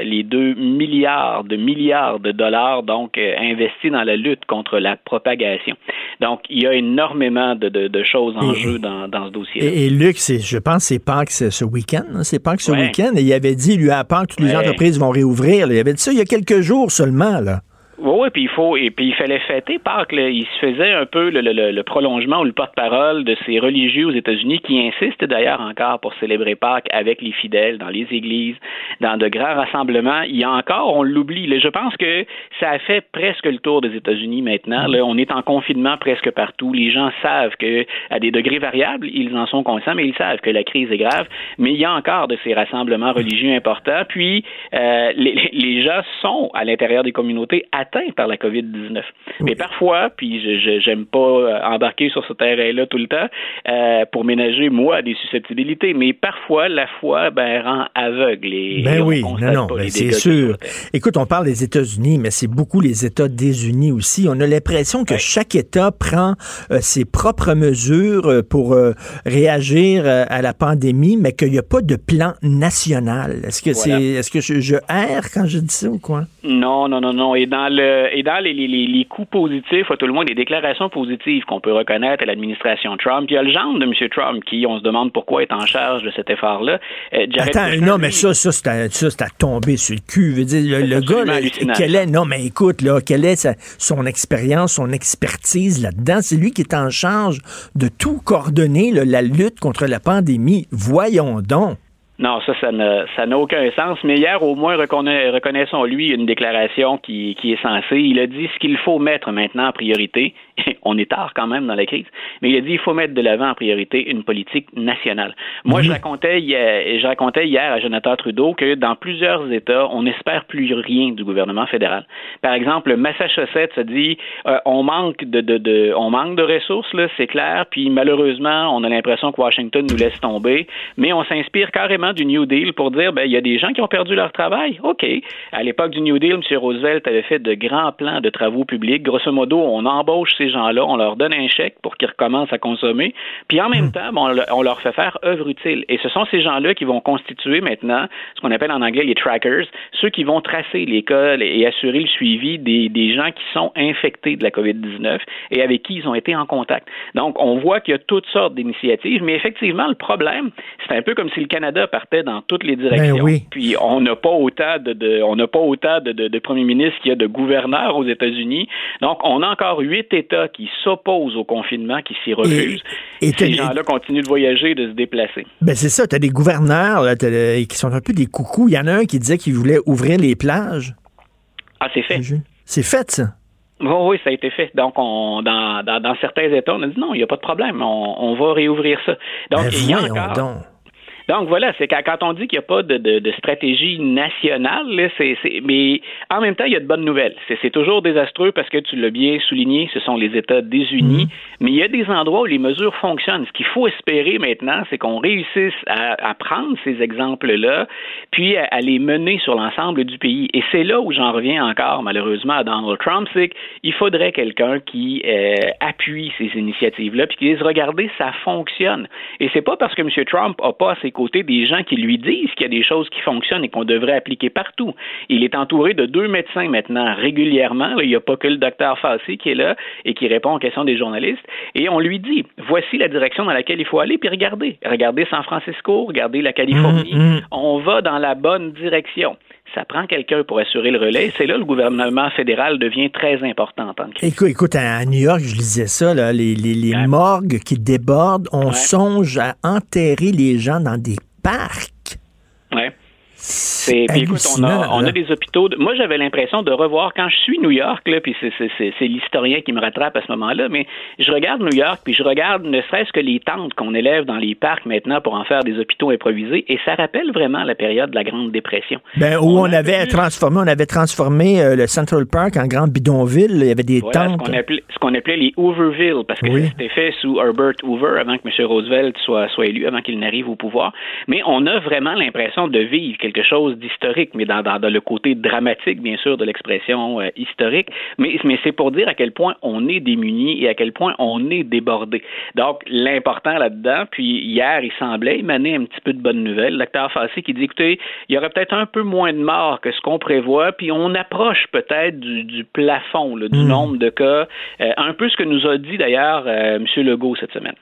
les deux milliards de milliards de dollars donc investis dans la lutte contre la propagation. Donc, il y a énormément de, de, choses en jeu dans, dans ce dossier. -là. Et, et Luc, je pense c'est Pâques ce week-end. Hein? C'est Pâques ce week-end. Et il avait dit, lui, à Pâques, tous les gens entreprises vont réouvrir. Il y avait dit ça il y a quelques jours seulement. Là. Oui, puis il faut et puis il fallait fêter Pâques. Là. Il se faisait un peu le, le, le prolongement ou le porte-parole de ces religieux aux États-Unis qui insistent d'ailleurs encore pour célébrer Pâques avec les fidèles dans les églises, dans de grands rassemblements. Il y a encore, on l'oublie. Je pense que ça a fait presque le tour des États-Unis maintenant. Là. On est en confinement presque partout. Les gens savent que à des degrés variables, ils en sont conscients, mais ils savent que la crise est grave. Mais il y a encore de ces rassemblements religieux importants. Puis euh, les, les gens sont à l'intérieur des communautés atteints par la COVID-19. Mais parfois, puis je j'aime pas euh, embarquer sur ce terrain-là tout le temps pour ménager, moi, des susceptibilité, mais parfois, la foi ben, rend aveugle. Et, ben oui, non, non, ben c'est sûr. Écoute, on parle des États-Unis, mais c'est beaucoup les États désunis aussi. On a l'impression que chaque État prend ses propres mesures pour réagir à la pandémie, mais qu'il n'y a pas de plan national. Est-ce que c'est, est-ce que je, je erre quand je dis ça ou quoi? Non, non, non, non. Et dans le et dans les, les, les coups positifs, à tout le monde, les déclarations positives qu'on peut reconnaître à l'administration Trump, il y a le genre de M. Trump qui, on se demande pourquoi est en charge de cet effort-là. Euh, Attends, non, mais ça, ça, c'est à, tomber sur le cul. Je veux dire, le, gars, quel est, non, mais écoute, là, quelle est son expérience, son expertise là-dedans? C'est lui qui est en charge de tout coordonner, la lutte contre la pandémie. Voyons donc. Non, ça, ça n'a, aucun sens. Mais hier, au moins, reconnaissons-lui une déclaration qui, qui est censée. Il a dit ce qu'il faut mettre maintenant en priorité. On est tard quand même dans la crise. Mais il a dit il faut mettre de l'avant en priorité une politique nationale. Moi, je racontais hier, je racontais hier à Jonathan Trudeau que dans plusieurs États, on n'espère plus rien du gouvernement fédéral. Par exemple, Massachusetts a dit euh, on manque de, de, de, on manque de ressources, c'est clair. Puis malheureusement, on a l'impression que Washington nous laisse tomber. Mais on s'inspire carrément du New Deal pour dire ben il y a des gens qui ont perdu leur travail. OK. À l'époque du New Deal, M. Roosevelt avait fait de grands plans de travaux publics. Grosso modo, on embauche ces gens-là, on leur donne un chèque pour qu'ils recommencent à consommer, puis en même hmm. temps, on leur fait faire œuvre utile. Et ce sont ces gens-là qui vont constituer maintenant ce qu'on appelle en anglais les trackers, ceux qui vont tracer les cas et assurer le suivi des, des gens qui sont infectés de la COVID-19 et avec qui ils ont été en contact. Donc, on voit qu'il y a toutes sortes d'initiatives, mais effectivement, le problème, c'est un peu comme si le Canada partait dans toutes les ben directions. Puis on n'a pas autant de, on n'a pas autant de, de, premiers ministres qu'il y a de gouverneurs aux États-Unis. Donc on a encore huit États qui s'opposent au confinement, qui s'y refusent. Et, ces gens-là continuent de voyager, de se déplacer. Ben c'est ça. Tu as des gouverneurs qui sont un peu des coucous. Il y en a un qui disait qu'il voulait ouvrir les plages. Ah, c'est fait. C'est fait, ça. oui, ça a été fait. Donc, on, dans, dans, certains États, on a dit non, il n'y a pas de problème, on, va réouvrir ça. Donc, ben, il y a encore. Donc voilà, c'est quand on dit qu'il n'y a pas de, de, de stratégie nationale, c'est, mais en même temps, il y a de bonnes nouvelles. C'est, toujours désastreux parce que tu l'as bien souligné, ce sont les États désunis, mhm. mais il y a des endroits où les mesures fonctionnent. Ce qu'il faut espérer maintenant, c'est qu'on réussisse à, à, prendre ces exemples-là, puis à, les mener sur l'ensemble du pays. Et c'est là où j'en reviens encore, malheureusement, à Donald Trump, c'est qu'il faudrait quelqu'un qui euh, appuie ces initiatives-là, puis qui dise, regardez, ça fonctionne. Et c'est pas parce que M. Trump n'a pas ses côté des gens qui lui disent qu'il y a des choses qui fonctionnent et qu'on devrait appliquer partout. Il est entouré de deux médecins maintenant régulièrement. il n'y a pas que le docteur Fassi qui est là et qui répond aux questions des journalistes. Et on lui dit, voici la direction dans laquelle il faut aller, puis regardez. Regardez San Francisco, regardez la Californie. Mm, mm. On va dans la bonne direction ça prend quelqu'un pour assurer le relais. C'est là le gouvernement fédéral devient très important. Écoute, écoute, à New York, je lisais ça, là, les, les, morgues qui débordent, on songe à enterrer les gens dans des parcs. Ouais. C'est, puis écoute, on a, on a des hôpitaux. moi, j'avais l'impression de revoir quand je suis New York, là, puis c'est, l'historien qui me rattrape à ce moment-là, mais je regarde New York, puis je regarde ne serait-ce que les tentes qu'on élève dans les parcs maintenant pour en faire des hôpitaux improvisés, et ça rappelle vraiment la période de la Grande Dépression. Ben, où on, avait transformé, on avait transformé euh, le Central Park en grand bidonville. Il y avait des tentes. Ce qu'on appelait, les Hooverville, parce que c'était fait sous Herbert Hoover avant que M. Roosevelt soit, soit élu, avant qu'il n'arrive au pouvoir. Mais on a vraiment l'impression de vivre quelque chose d'historique, mais dans, dans, le côté dramatique, bien sûr, de l'expression euh, historique. Mais, mais c'est pour dire à quel point on est démuni et à quel point on est débordé. Donc, l'important là-dedans, puis hier, il semblait émaner un petit peu de bonnes nouvelles. L'acteur Fassi qui dit, écoutez, il y aurait peut-être un peu moins de morts que ce qu'on prévoit, puis on approche peut-être du, plafond, du hmm. nombre de cas. Euh, un peu ce que nous a dit d'ailleurs euh, M. Legault cette semaine.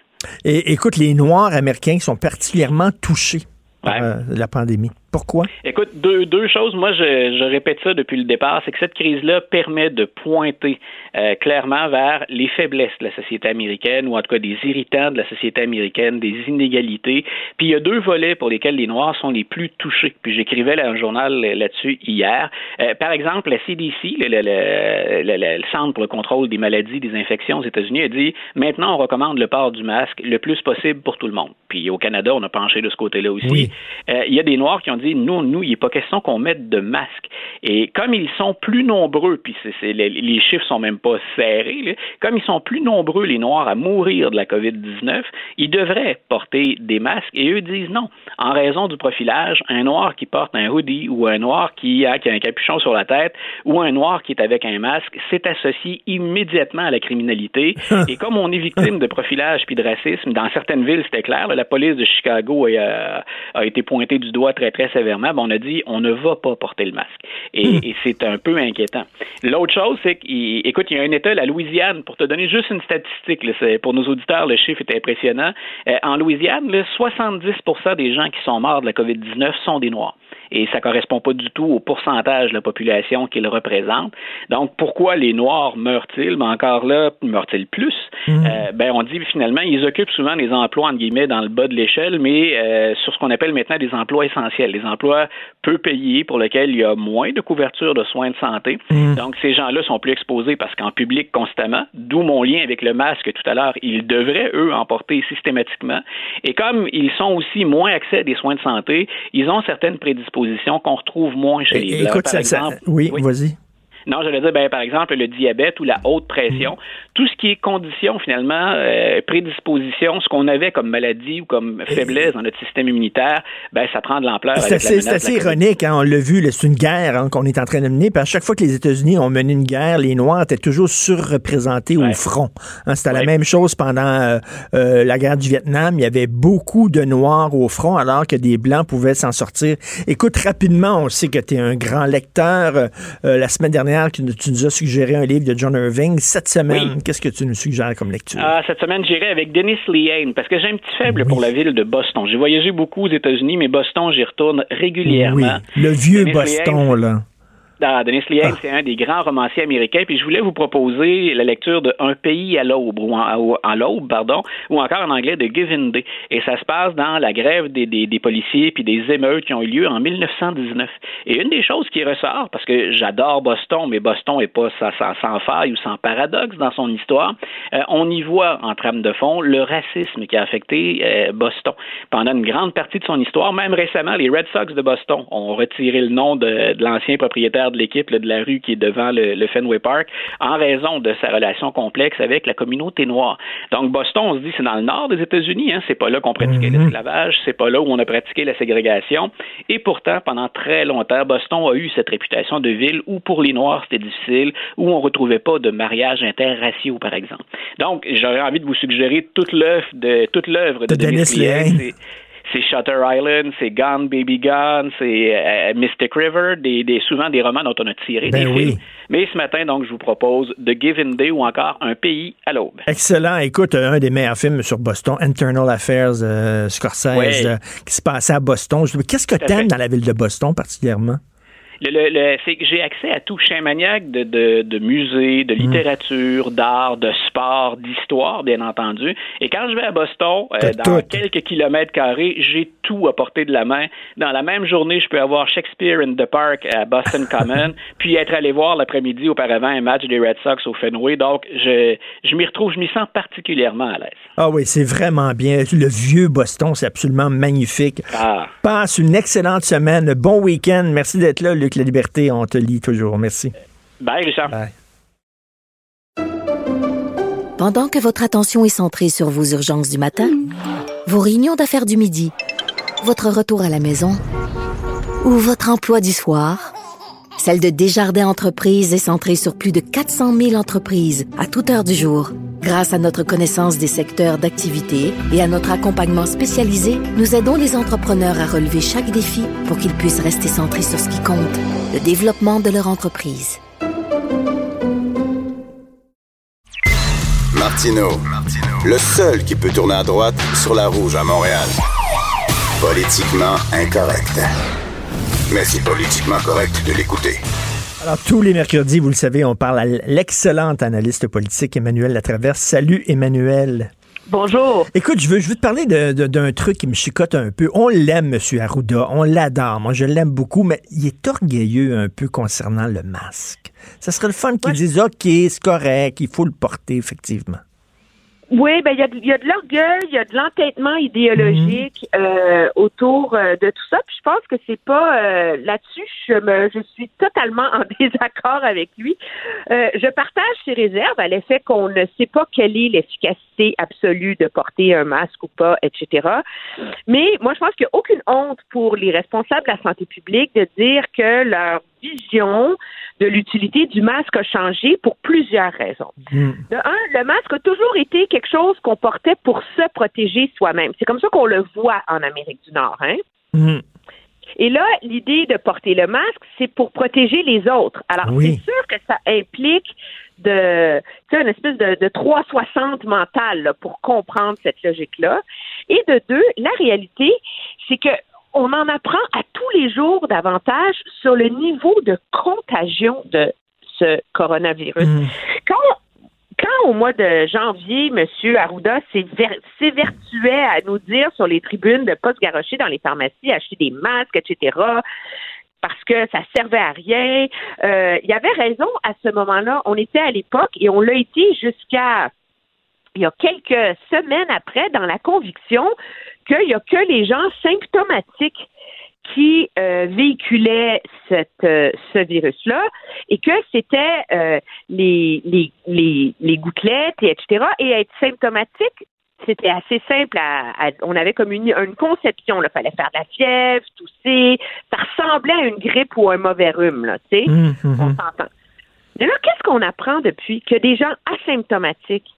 Et écoute, les Noirs américains sont particulièrement touchés par la pandémie. Pourquoi? Écoute, deux, deux choses. Moi, je, je, répète ça depuis le départ, c'est que cette crise-là permet de pointer euh, clairement vers les faiblesses de la société américaine, ou en tout cas des irritants de la société américaine, des inégalités. Puis il y a deux volets pour lesquels les Noirs sont les plus touchés. Puis j'écrivais un journal là-dessus hier. Euh, par exemple, la CDC, le, le, le, le, Centre pour le contrôle des maladies, des infections aux États-Unis, a dit maintenant on recommande le port du masque le plus possible pour tout le monde. Puis au Canada, on a penché de ce côté-là aussi. Euh, il y a des Noirs qui ont ont dit nous, nous, il n'est pas question qu'on mette de masques. Et comme ils sont plus nombreux, puis les, les, chiffres sont même pas serrés, comme ils sont plus nombreux, les Noirs, à mourir de la COVID-19, ils devraient porter des masques. Et eux disent non. En raison du profilage, un Noir qui porte un hoodie ou un Noir qui a, qui a un capuchon sur la tête ou un Noir qui est avec un masque, c'est associé immédiatement à la criminalité. Et comme on est victime de profilage puis de racisme, dans certaines villes, c'était clair, la police de Chicago a, a, été pointée du doigt très, très sévèrement. on a dit, on ne va pas porter le masque. Et, hmm. et c'est un peu inquiétant. L'autre chose, c'est qu'écoute, il y a un État, la Louisiane, pour te donner juste une statistique, là, pour nos auditeurs, le chiffre est impressionnant. Euh, en Louisiane, là, 70% des gens qui sont morts de la COVID-19 sont des Noirs et ça correspond pas du tout au pourcentage de la population qu'ils représentent. Donc, pourquoi les Noirs meurent-ils? Mais encore là, meurent-ils plus? Euh, ben, on dit finalement, ils occupent souvent des emplois, entre guillemets, dans le bas de l'échelle, mais euh, sur ce qu'on appelle maintenant des emplois essentiels, des emplois peu payés pour lesquels il y a moins de couverture de soins de santé. Mhm. Donc, ces gens-là sont plus exposés parce qu'en public constamment, d'où mon lien avec le masque tout à l'heure, ils devraient, eux, en porter systématiquement. Et comme ils sont aussi moins accès à des soins de santé, ils ont certaines prédispositions qu'on retrouve moins chez les Blancs. par exemple, oui. vas-y. Non, veux dire, ben, par exemple, le diabète ou la haute pression, mm. tout ce qui est condition, finalement, euh, prédisposition, ce qu'on avait comme maladie ou comme faiblesse dans notre système immunitaire, ben, ça prend de l'ampleur. C'est assez, ironique, hein, on l'a vu, c'est une guerre hein, qu'on est en train de mener. Puis à chaque fois que les États-Unis ont mené une guerre, les Noirs étaient toujours surreprésentés au front. Hein. C'était la même chose pendant euh, euh, la guerre du Vietnam. Il y avait beaucoup de Noirs au front, alors que des Blancs pouvaient s'en sortir. Écoute, rapidement, on sait que tu es un grand lecteur. la semaine dernière, tu, nous as suggéré un livre de John Irving. Cette semaine, qu'est-ce que tu nous suggères comme lecture? Ah, cette semaine, j'irai avec Dennis Lehane, parce que j'ai un petit faible pour la ville de Boston. J'ai voyagé beaucoup aux États-Unis, mais Boston, j'y retourne régulièrement. Oui, le vieux Boston, là. Ah, Denis Lehane, c'est un des grands romanciers américains. Puis je voulais vous proposer la lecture de Un pays à l'aube, ou en, l'aube, pardon, ou encore en anglais de Given Day. Et ça se passe dans la grève des, des, des, policiers puis des émeutes qui ont eu lieu en 1919. Et une des choses qui ressort, parce que j'adore Boston, mais Boston est pas sans, sans, faille ou sans paradoxe dans son histoire, euh, on y voit en trame de fond le racisme qui a affecté euh, Boston pendant une grande partie de son histoire. Même récemment, les Red Sox de Boston ont retiré le nom de, de l'ancien propriétaire de l'équipe de la rue qui est devant le, Fenway Park en raison de sa relation complexe avec la communauté noire. Donc Boston, on se dit c'est dans le nord des États-Unis, hein, c'est pas là qu'on pratiquait mhm. l'esclavage, c'est pas là où on a pratiqué la ségrégation. Et pourtant, pendant très longtemps, Boston a eu cette réputation de ville où pour les Noirs c'était difficile, où on retrouvait pas de mariage interraciaux, par exemple. Donc j'aurais envie de vous suggérer toute l'œuvre de toute l'œuvre de, de, Denis c'est Shutter Island, c'est Gone Baby Gone, c'est euh, Mystic River, des, des, souvent des romans dont on a tiré ben des films. Mais ce matin, donc, je vous propose The Given Day ou encore Un pays à l'aube. Excellent. Écoute, un des meilleurs films sur Boston, Internal Affairs, euh, Scorsese, euh, qui se passait à Boston. Qu'est-ce que tu aimes dans la ville de Boston particulièrement? Le, c'est que j'ai accès à tout. Je maniaque de, de, de musées, de mm. littérature, d'art, de sport, d'histoire, bien entendu. Et quand je vais à Boston, euh, dans quelques kilomètres carrés, j'ai tout à portée de la main. Dans la même journée, je peux avoir Shakespeare in the Park à Boston Common, puis être allé voir l'après-midi auparavant un match des Red Sox au Fenway. Donc, je, je m'y retrouve, je m'y sens particulièrement à l'aise. Ah oui, c'est vraiment bien. Le vieux Boston, c'est absolument magnifique. Ah. Passe une excellente semaine. Bon week-end. Merci d'être là, Luc La Liberté. On te lit toujours. Merci. Bye, Richard. Bye. Pendant que votre attention est centrée sur vos urgences du matin, vos réunions d'affaires du midi, votre retour à la maison ou votre emploi du soir, celle de Desjardins Entreprises est centrée sur plus de 400 000 entreprises à toute heure du jour. Grâce à notre connaissance des secteurs d'activité et à notre accompagnement spécialisé, nous aidons les entrepreneurs à relever chaque défi pour qu'ils puissent rester centrés sur ce qui compte, le développement de leur entreprise. Martino, le seul qui peut tourner à droite sur la rouge à Montréal. Politiquement incorrect. Mais c'est politiquement correct de l'écouter. Alors, tous les mercredis, vous le savez, on parle à l'excellente analyste politique Emmanuel Latraverse. Salut, Emmanuel. Bonjour. Écoute, je veux, je veux te parler d'un truc qui me chicote un peu. On l'aime, M. Arruda. On l'adore. Moi, je l'aime beaucoup, mais il est orgueilleux un peu concernant le masque. Ça serait le fun qu'il dise, OK, c'est correct, il faut le porter, effectivement. Oui, ben il y a, y a de l'orgueil, il y a de l'entêtement idéologique euh, autour euh, de tout ça. Puis je pense que c'est pas euh, là-dessus, je me, je suis totalement en désaccord avec lui. Euh, je partage ses réserves à l'effet qu'on ne sait pas quelle est l'efficacité absolue de porter un masque ou pas, etc. Mais moi, je pense qu'il n'y a aucune honte pour les responsables de la santé publique de dire que leur vision de l'utilité du masque a changé pour plusieurs raisons. Hmm. De un, le masque a toujours été quelque chose qu'on portait pour se protéger soi-même. C'est comme ça qu'on le voit en Amérique du Nord. Hein? Hmm. Et là, l'idée de porter le masque, c'est pour protéger les autres. Alors, Oui. c'est sûr que ça implique de, tu sais, une espèce de, de 360 mental là, pour comprendre cette logique-là. Et de deux, la réalité, c'est que on en apprend à tous les jours davantage sur le niveau de contagion de ce coronavirus. Hmm. Quand quand au mois de janvier, M. Arruda s'éver- s'évertuait à nous dire sur les tribunes de ne pas se garrocher dans les pharmacies, acheter des masques, etc., parce que ça servait à rien, euh, il avait raison à ce moment-là. On était à l'époque et on l'a été jusqu'à il y a quelques semaines après dans la conviction qu'il n'y a que les gens symptomatiques qui euh, cette, euh, ce virus-là et que c'était euh, les, les, les, les gouttelettes, et etc. Et être symptomatique, c'était assez simple. À, à- on avait comme une, une conception. Il fallait faire de la fièvre, tousser. Ça ressemblait à une grippe ou un mauvais rhume, là, tu sais. Hmm, hmm, On s'entend. Mais là, qu'est-ce qu'on apprend depuis? Que des gens asymptomatiques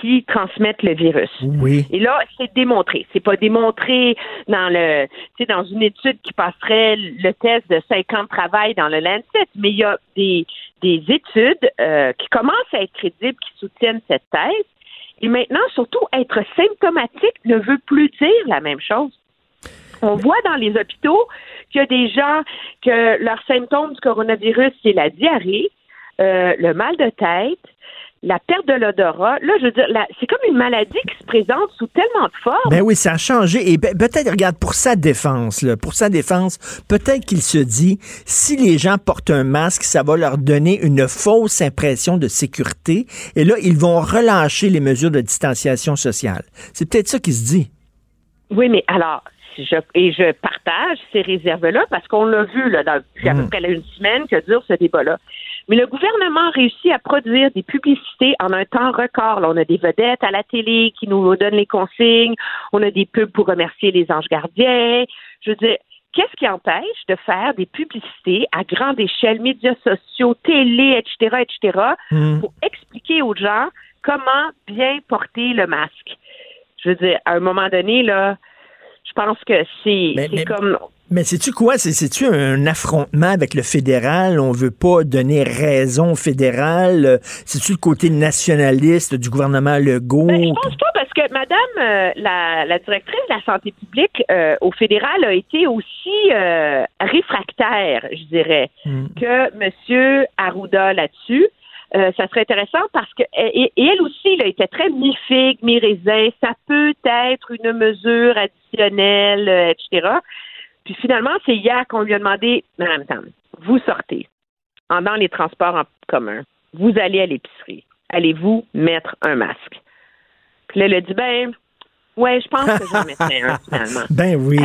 qui transmettent le virus. Oui. Et là, c'est démontré. C'est pas démontré dans le, tu sais, dans une étude qui passerait le test de 5 ans de travail dans le Lancet, mais il y a des, des études euh, qui commencent à être crédibles, qui soutiennent cette thèse. Et maintenant, surtout, être symptomatique ne veut plus dire la même chose. On voit dans les hôpitaux qu'il y a des gens que leurs symptômes du coronavirus, c'est la diarrhée, euh, le mal de tête, la perte de l'odorat. Là, je veux dire, c'est comme une maladie qui se présente sous tellement de formes. Ben oui, ça a changé. Et peut-être, regarde, pour sa défense, là, pour sa défense, peut-être qu'il se dit, si les gens portent un masque, ça va leur donner une fausse impression de sécurité. Et là, ils vont relâcher les mesures de distanciation sociale. C'est peut-être ça qu'il se dit. Oui, mais alors, je, et je partage ces réserves-là parce qu'on l'a vu là, dans, depuis à peu Mm. près une semaine que dure ce débat-là. Mais le gouvernement réussit à produire des publicités en un temps record. Là, on a des vedettes à la télé qui nous donnent les consignes. On a des pubs pour remercier les anges gardiens. Je veux dire, qu'est-ce qui empêche de faire des publicités à grande échelle, médias sociaux, télé, etc., etc., Hmm. pour expliquer aux gens comment bien porter le masque? Je veux dire, à un moment donné, là, pense que c'est comme Mais sais-tu quoi? C'est- C'est-tu un affrontement avec le fédéral? On veut pas donner raison au fédéral? C'est-tu le côté nationaliste du gouvernement Legault? Ben, je pense pas parce que Madame euh, la, la directrice de la santé publique euh, au fédéral a été aussi euh, réfractaire, je dirais, Hmm. que Monsieur Arruda là-dessus. Euh, ça serait intéressant parce que et, et elle aussi là, était très mi-figue, mi-raisin. Ça peut être une mesure additionnelle, euh, etc. Puis finalement, c'est hier qu'on lui a demandé, Madame Tam, vous sortez en dans les transports en commun, vous allez à l'épicerie, allez-vous mettre un masque? Puis là, elle a dit, ben, ouais, je pense que j'en mettrais un finalement. Ben oui.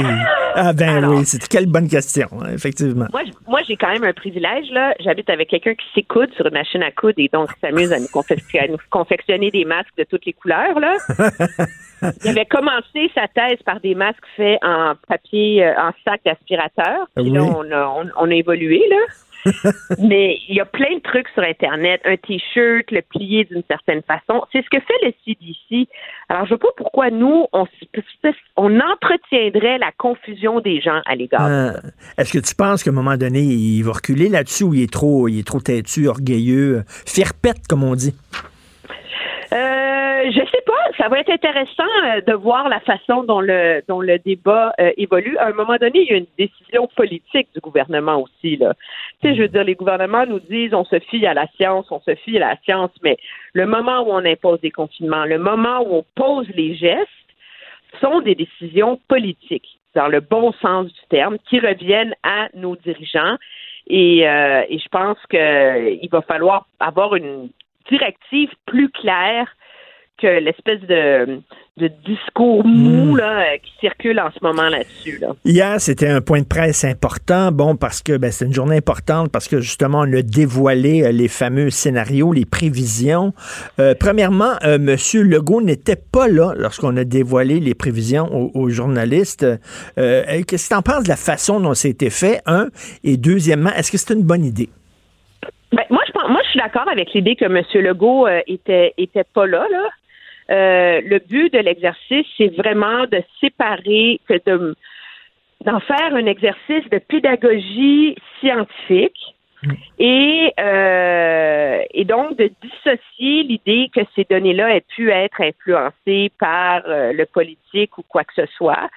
Ah ben Alors. oui, c'est quelle bonne question, hein, effectivement. Moi, moi, j'ai quand même un privilège, là. J'habite avec quelqu'un qui s'écoute sur une machine à coudre et donc s'amuse à nous, confec- à nous confectionner des masques de toutes les couleurs, là. Il avait commencé sa thèse par des masques faits en papier, euh, en sac d'aspirateur. Puis là, Oui. on a, on, on a évolué, là. Mais il y a plein de trucs sur Internet. Un T-shirt, le plier d'une certaine façon. C'est ce que fait le CDC. Alors, je vois pas pourquoi nous, on, entretiendrait la confusion des gens à l'égard. Euh, Est-ce que tu penses qu'à un moment donné, il va reculer là-dessus ou il est trop, il est trop têtu, orgueilleux, euh, fier-pète, comme on dit? Euh, je sais pas. Ça va être intéressant euh, de voir la façon dont le dont le débat euh, évolue. À un moment donné, il y a une décision politique du gouvernement aussi. Là. Tu sais, je veux dire, les gouvernements nous disent on se fie à la science, on se fie à la science, mais le moment où on impose des confinements, le moment où on pose les gestes, sont des décisions politiques, dans le bon sens du terme, qui reviennent à nos dirigeants. Et, euh, et je pense qu'il va falloir avoir une directive plus claire que l'espèce de, de discours mou là, euh, qui circule en ce moment là-dessus. Là. Hier, c'était un point de presse important, bon, parce que ben, c'est une journée importante, parce que justement, on a dévoilé euh, les fameux scénarios, les prévisions. Euh, premièrement, euh, M. Legault n'était pas là lorsqu'on a dévoilé les prévisions aux, aux journalistes. Euh, Qu'est-ce que tu en penses de la façon dont c'était fait, un? Et deuxièmement, est-ce que c'est une bonne idée? Ben, moi, je pense, moi, je suis d'accord avec l'idée que M. Legault euh, était, était pas là, là. Euh, le but de l'exercice, c'est vraiment de séparer, que de, d'en faire un exercice de pédagogie scientifique et, euh, et donc de dissocier l'idée que ces données-là aient pu être influencées par euh, le politique ou quoi que ce soit.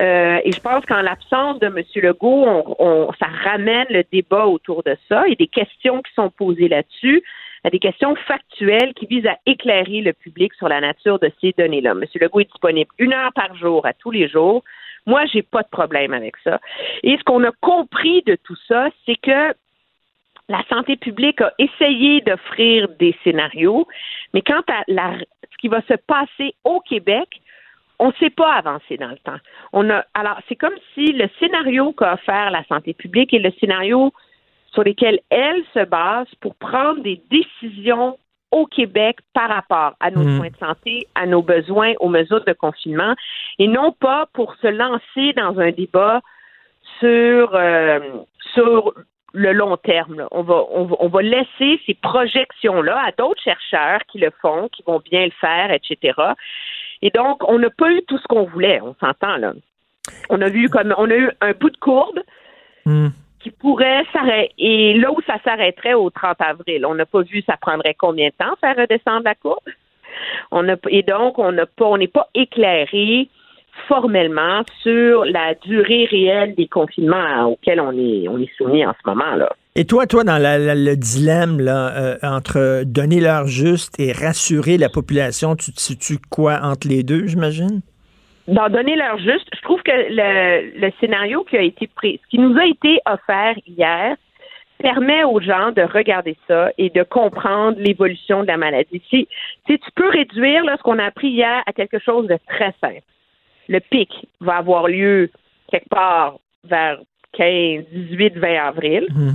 Euh, et je pense qu'en l'absence de M. Legault, on, on, ça ramène le débat autour de ça et des questions qui sont posées là-dessus à des questions factuelles qui visent à éclairer le public sur la nature de ces données-là. M. Legault est disponible une heure par jour, à tous les jours. Moi, j'ai pas de problème avec ça. Et ce qu'on a compris de tout ça, c'est que la santé publique a essayé d'offrir des scénarios, mais quant à ce qui va se passer au Québec, on ne sait pas avancer dans le temps. Alors, c'est comme si le scénario qu'a offert la santé publique est le scénario sur lesquels elle se base pour prendre des décisions au Québec par rapport à nos Mm. soins de santé, à nos besoins, aux mesures de confinement, et non pas pour se lancer dans un débat sur, euh, sur le long terme. là. On, va, on, va, on va laisser ces projections-là à d'autres chercheurs qui le font, qui vont bien le faire, etc. Et donc, on n'a pas eu tout ce qu'on voulait, on s'entend là. On a vu comme on a eu un bout de courbe Hmm. Pourrait s'arrêter. Et là où ça s'arrêterait au 30 avril, on n'a pas vu ça prendrait combien de temps faire redescendre la courbe. On a, et donc, on n'a pas, on n'est pas éclairé formellement sur la durée réelle des confinements auxquels on est, on est soumis en ce moment là. Et toi, toi, dans la- le dilemme là, euh, entre donner l'heure juste et rassurer la population, tu te situes quoi entre les deux, j'imagine? D'en donner l'heure juste, je trouve que le, le scénario qui a été pris, ce qui nous a été offert hier, permet aux gens de regarder ça et de comprendre l'évolution de la maladie. Si, si tu peux réduire là, ce qu'on a appris hier à quelque chose de très simple. Le pic va avoir lieu quelque part vers 15, 18, 20 avril. Mhm.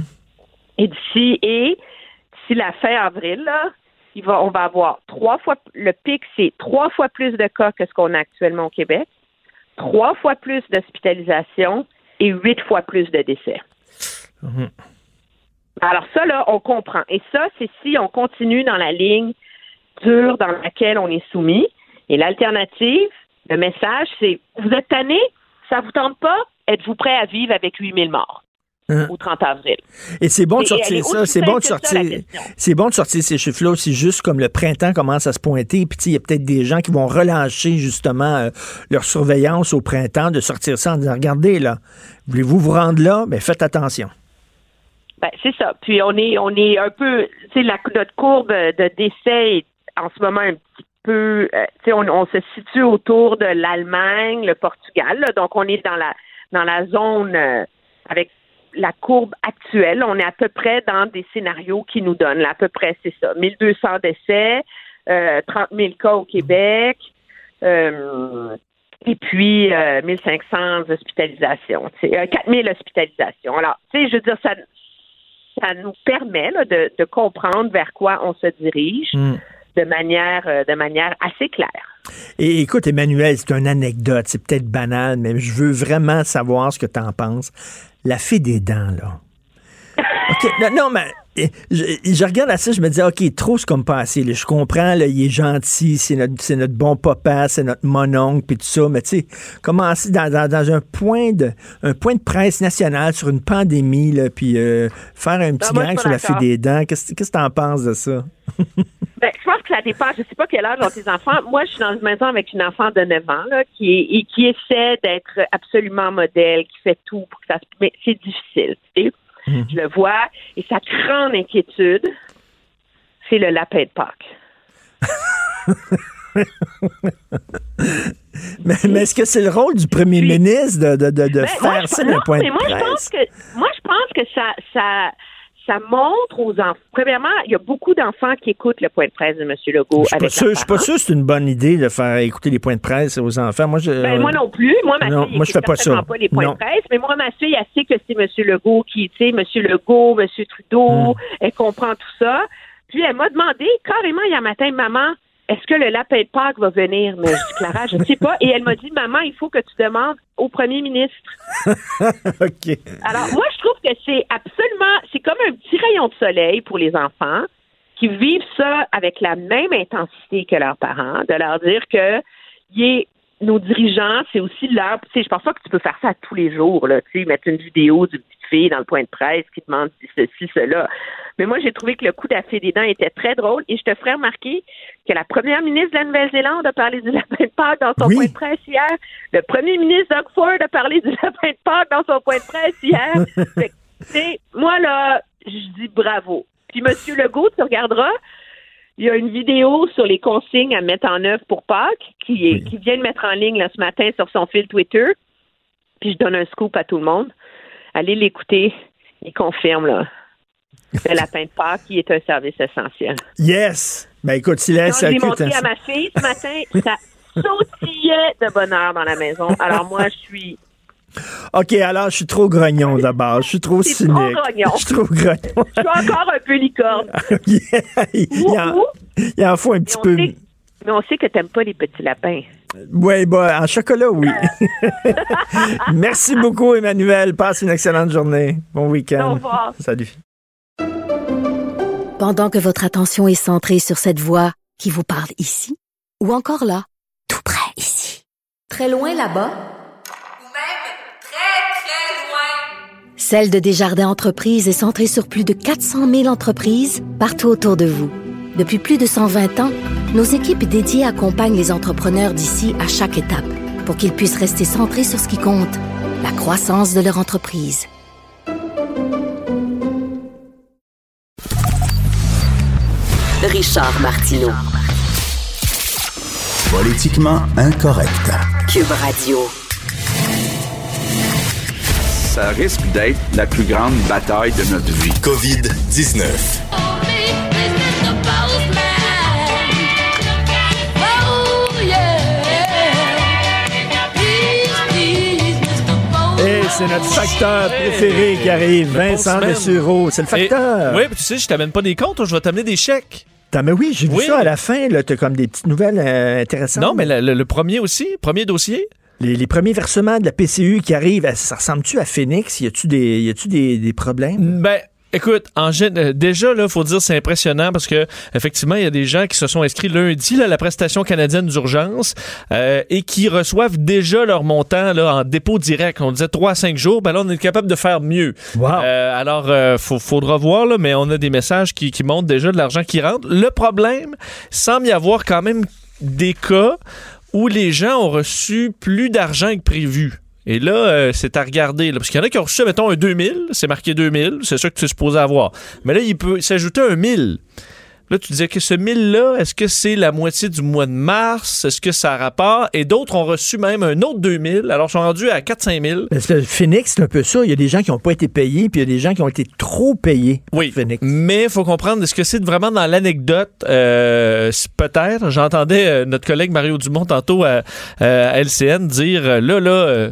Et d'ici et d'ici la fin avril, là, il va, on va avoir trois fois le pic, c'est trois fois plus de cas que ce qu'on a actuellement au Québec, trois fois plus d'hospitalisation et huit fois plus de décès. Mhm. Alors ça, là, on comprend. Et ça, c'est si on continue dans la ligne dure dans laquelle on est soumis. Et l'alternative, le message, c'est vous êtes tanné, ça vous tente pas, êtes-vous prêt à vivre avec 8000 morts? Hein? au 30 avril? Et c'est bon de sortir ça, c'est bon de sortir. C'est bon de sortir ces chiffres-là aussi juste comme le printemps commence à se pointer, puis il y a peut-être des gens qui vont relâcher justement euh, leur surveillance au printemps, de sortir ça en disant regardez là, voulez-vous vous rendre là, mais faites attention. Ben, c'est ça. Puis on est on est un peu tu sais notre courbe de décès est en ce moment un petit peu euh, tu sais on, on se situe autour de l'Allemagne, le Portugal. là. donc on est dans la dans la zone euh, avec la courbe actuelle, on est à peu près dans des scénarios qui nous donnent à peu près c'est ça, 1200 décès, euh, 30 000 cas au Québec. Euh, et puis euh, 1500 hospitalisations, tu sais, euh, 4000 hospitalisations. Alors, tu sais, je veux dire, ça, ça nous permet de comprendre vers quoi on se dirige Mm. De manière euh, de manière assez claire. Et écoute, Emmanuel, c'est une anecdote, c'est peut-être banal, mais je veux vraiment savoir ce que tu en penses. La fée des dents, là. OK, non, non, mais je, je regarde à ça, je me dis, OK, trop c'est comme passé. là. Je comprends, là, il est gentil, c'est notre, bon papa, c'est notre mononcle, puis tout ça, mais tu sais, commencer dans, dans, dans un, point de, un point de presse national sur une pandémie, là, puis euh, faire un petit je gang sur pas la fée des dents, qu'est-ce que tu en penses de ça? Ben, je pense que ça dépend. Je sais pas quel âge ont tes enfants. Moi, je suis dans une maison avec une enfant de 9 ans là, qui, est, et qui essaie d'être absolument modèle, qui fait tout pour que ça se... Mais c'est difficile, tu sais. Je le vois. Et sa grande inquiétude, c'est le lapin de Pâques. Mais, mais est-ce que c'est le rôle du premier Puis- ministre de, de, de, de Ben, moi, faire je- ça d'un point mais de moi, je presse? pense que moi, je pense que ça, ça, ça montre aux enfants. Premièrement, il y a beaucoup d'enfants qui écoutent le point de presse de M. Legault. Je je suis pas sûr que c'est une bonne idée de faire écouter les points de presse aux enfants. Moi, je, Ben, moi non plus. Moi, ma Non, fille moi, je fais pas ça. pas les points Non. de presse, mais moi, ma fille, elle sait que c'est M. Legault qui, tu sais, M. Legault, M. Trudeau, Hmm. elle comprend tout ça. Puis elle m'a demandé carrément hier matin, maman, est-ce que le lapin de Pâques va venir? Mais je dis, Clara, je ne sais pas. Et elle m'a dit, maman, il faut que tu demandes au premier ministre. OK. Alors, moi, je trouve que c'est absolument, c'est comme un petit rayon de soleil pour les enfants qui vivent ça avec la même intensité que leurs parents, de leur dire que est- nos dirigeants, c'est aussi leur, tu sais, je pense pas que tu peux faire ça tous les jours, là, tu sais, mettre une vidéo petite fille dans le point de presse qui demande si ceci, cela. Mais moi, j'ai trouvé que le coup d'affaire des dents était très drôle et je te ferai remarquer que la première ministre de la Nouvelle-Zélande a parlé du lapin de Pâques dans son Oui. point de presse hier. Le premier ministre Doug Ford a parlé du lapin de Pâques dans son point de presse hier. Fait moi, là, je dis bravo. Puis, M. Legault, tu regarderas, il y a une vidéo sur les consignes à mettre en œuvre pour Pâques qui, est, qui vient de mettre en ligne là, ce matin sur son fil Twitter. Puis, je donne un scoop à tout le monde. Allez l'écouter. Il confirme, là. Le lapin de Pâques, qui est un service essentiel. Yes. Ben écoute, la Quand je l'ai montré est à ma fille ce matin, ça sautillait de bonheur dans la maison. Alors moi, je suis OK, alors je suis trop grognon d'abord. Je suis trop cynique. trop grognon. Je suis trop grognon. Je suis encore un peu licorne. il, en, il en faut un petit peu. Mais on sait que t'aimes pas les petits lapins. Oui, bah, en chocolat, oui. Merci beaucoup, Emmanuel. Passe une excellente journée. Bon week-end. Au revoir. Salut. Pendant que votre attention est centrée sur cette voix qui vous parle ici, ou encore là, tout près ici, très loin là-bas, Celle de Desjardins Entreprises est centrée sur plus de 400 000 entreprises partout autour de vous. Depuis plus de 120 ans, nos équipes dédiées accompagnent les entrepreneurs d'ici à chaque étape pour qu'ils puissent rester centrés sur ce qui compte, la croissance de leur entreprise. Richard Martineau. Politiquement incorrect. Cube Radio. Ça risque d'être la plus grande bataille de notre vie. COVID-19. Et c'est notre facteur préféré qui arrive, Vincent. Dessureau. C'est le facteur. Et- oui, puis tu sais, je t'amène pas des comptes, je vais t'amener des chèques. T'as- mais oui, j'ai vu Oui. ça à la fin. Là, t'as comme des petites nouvelles euh, intéressantes. Non, mais le, le- le premier aussi, premier dossier. Les, les premiers versements de la PCU qui arrivent, ça ressemble-tu à Phoenix? Y a-tu des, y a-tu des, des problèmes? Ben, écoute, en euh, déjà, là, faut dire, c'est impressionnant parce que, effectivement, il y a des gens qui se sont inscrits lundi, là, à la prestation canadienne d'urgence, euh, et qui reçoivent déjà leur montant, là, en dépôt direct. On disait 3 à 5 jours. Ben là, on est capable de faire mieux. Wow. Euh, alors, euh, faut, faudra voir, là, mais on a des messages qui, qui montrent déjà de l'argent qui rentre. Le problème, semble y avoir quand même des cas où les gens ont reçu plus d'argent que prévu. Et là, euh, c'est à regarder. Là, parce qu'il y en a qui ont reçu, mettons, un 2000. C'est marqué 2000. C'est ça que tu es supposé avoir. Mais là, il peut s'ajouter un 1000. Là, tu disais que ce 1000-là, est-ce que c'est la moitié du mois de mars? Est-ce que ça a rapport? Et d'autres ont reçu même un autre 2000. Alors, ils sont rendus à 4-5 000. Parce que Phoenix, c'est un peu ça. Il y a des gens qui n'ont pas été payés, puis il y a des gens qui ont été trop payés. Oui, Phoenix. mais il faut comprendre, est-ce que c'est vraiment dans l'anecdote? Euh, Peut-être. J'entendais euh, notre collègue Mario Dumont tantôt à, à LCN dire, là, là...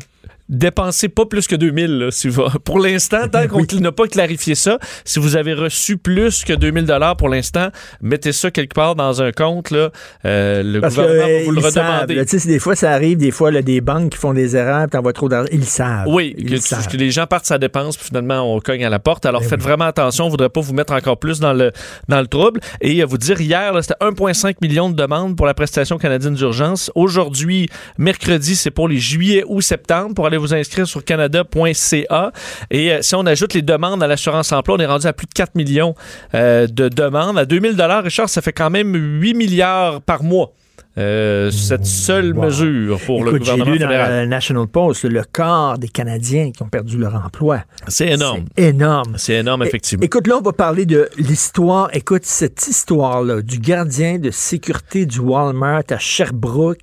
Dépensez pas plus que 2000 là, si vous- pour l'instant tant qu'on n'a pas clarifié ça si vous avez reçu plus que 2000 dollars pour l'instant mettez ça quelque part dans un compte là Euh, le Parce que gouvernement va euh, vous le savent, redemander des fois, ça arrive, des fois, là, des banques qui font des erreurs, puis t'envoies trop d'argent. Ils savent. Oui, Ils que, savent. que les gens partent sa dépense, puis finalement, on cogne à la porte. Alors, Ben faites oui. vraiment attention. On ne voudrait pas vous mettre encore plus dans le, dans le trouble. Et euh, vous dire, hier, c'était 1,5 million de demandes pour la prestation canadienne d'urgence. Aujourd'hui, mercredi, c'est pour les juillet ou septembre. Pour aller vous inscrire sur canada.ca. Et euh, si on ajoute les demandes à l'assurance emploi, on est rendu à plus de 4 millions euh, de demandes. À 2000 dollars, Richard, ça fait quand même 8 milliards par mois. Euh, cette seule Wow. mesure pour le Écoute, j'ai gouvernement lu dans le National Post le quart des Canadiens qui ont perdu leur emploi. C'est énorme. C'est énorme. C'est énorme, É- effectivement. Écoute, là, on va parler de l'histoire. Écoute, cette histoire-là du gardien de sécurité du Walmart à Sherbrooke.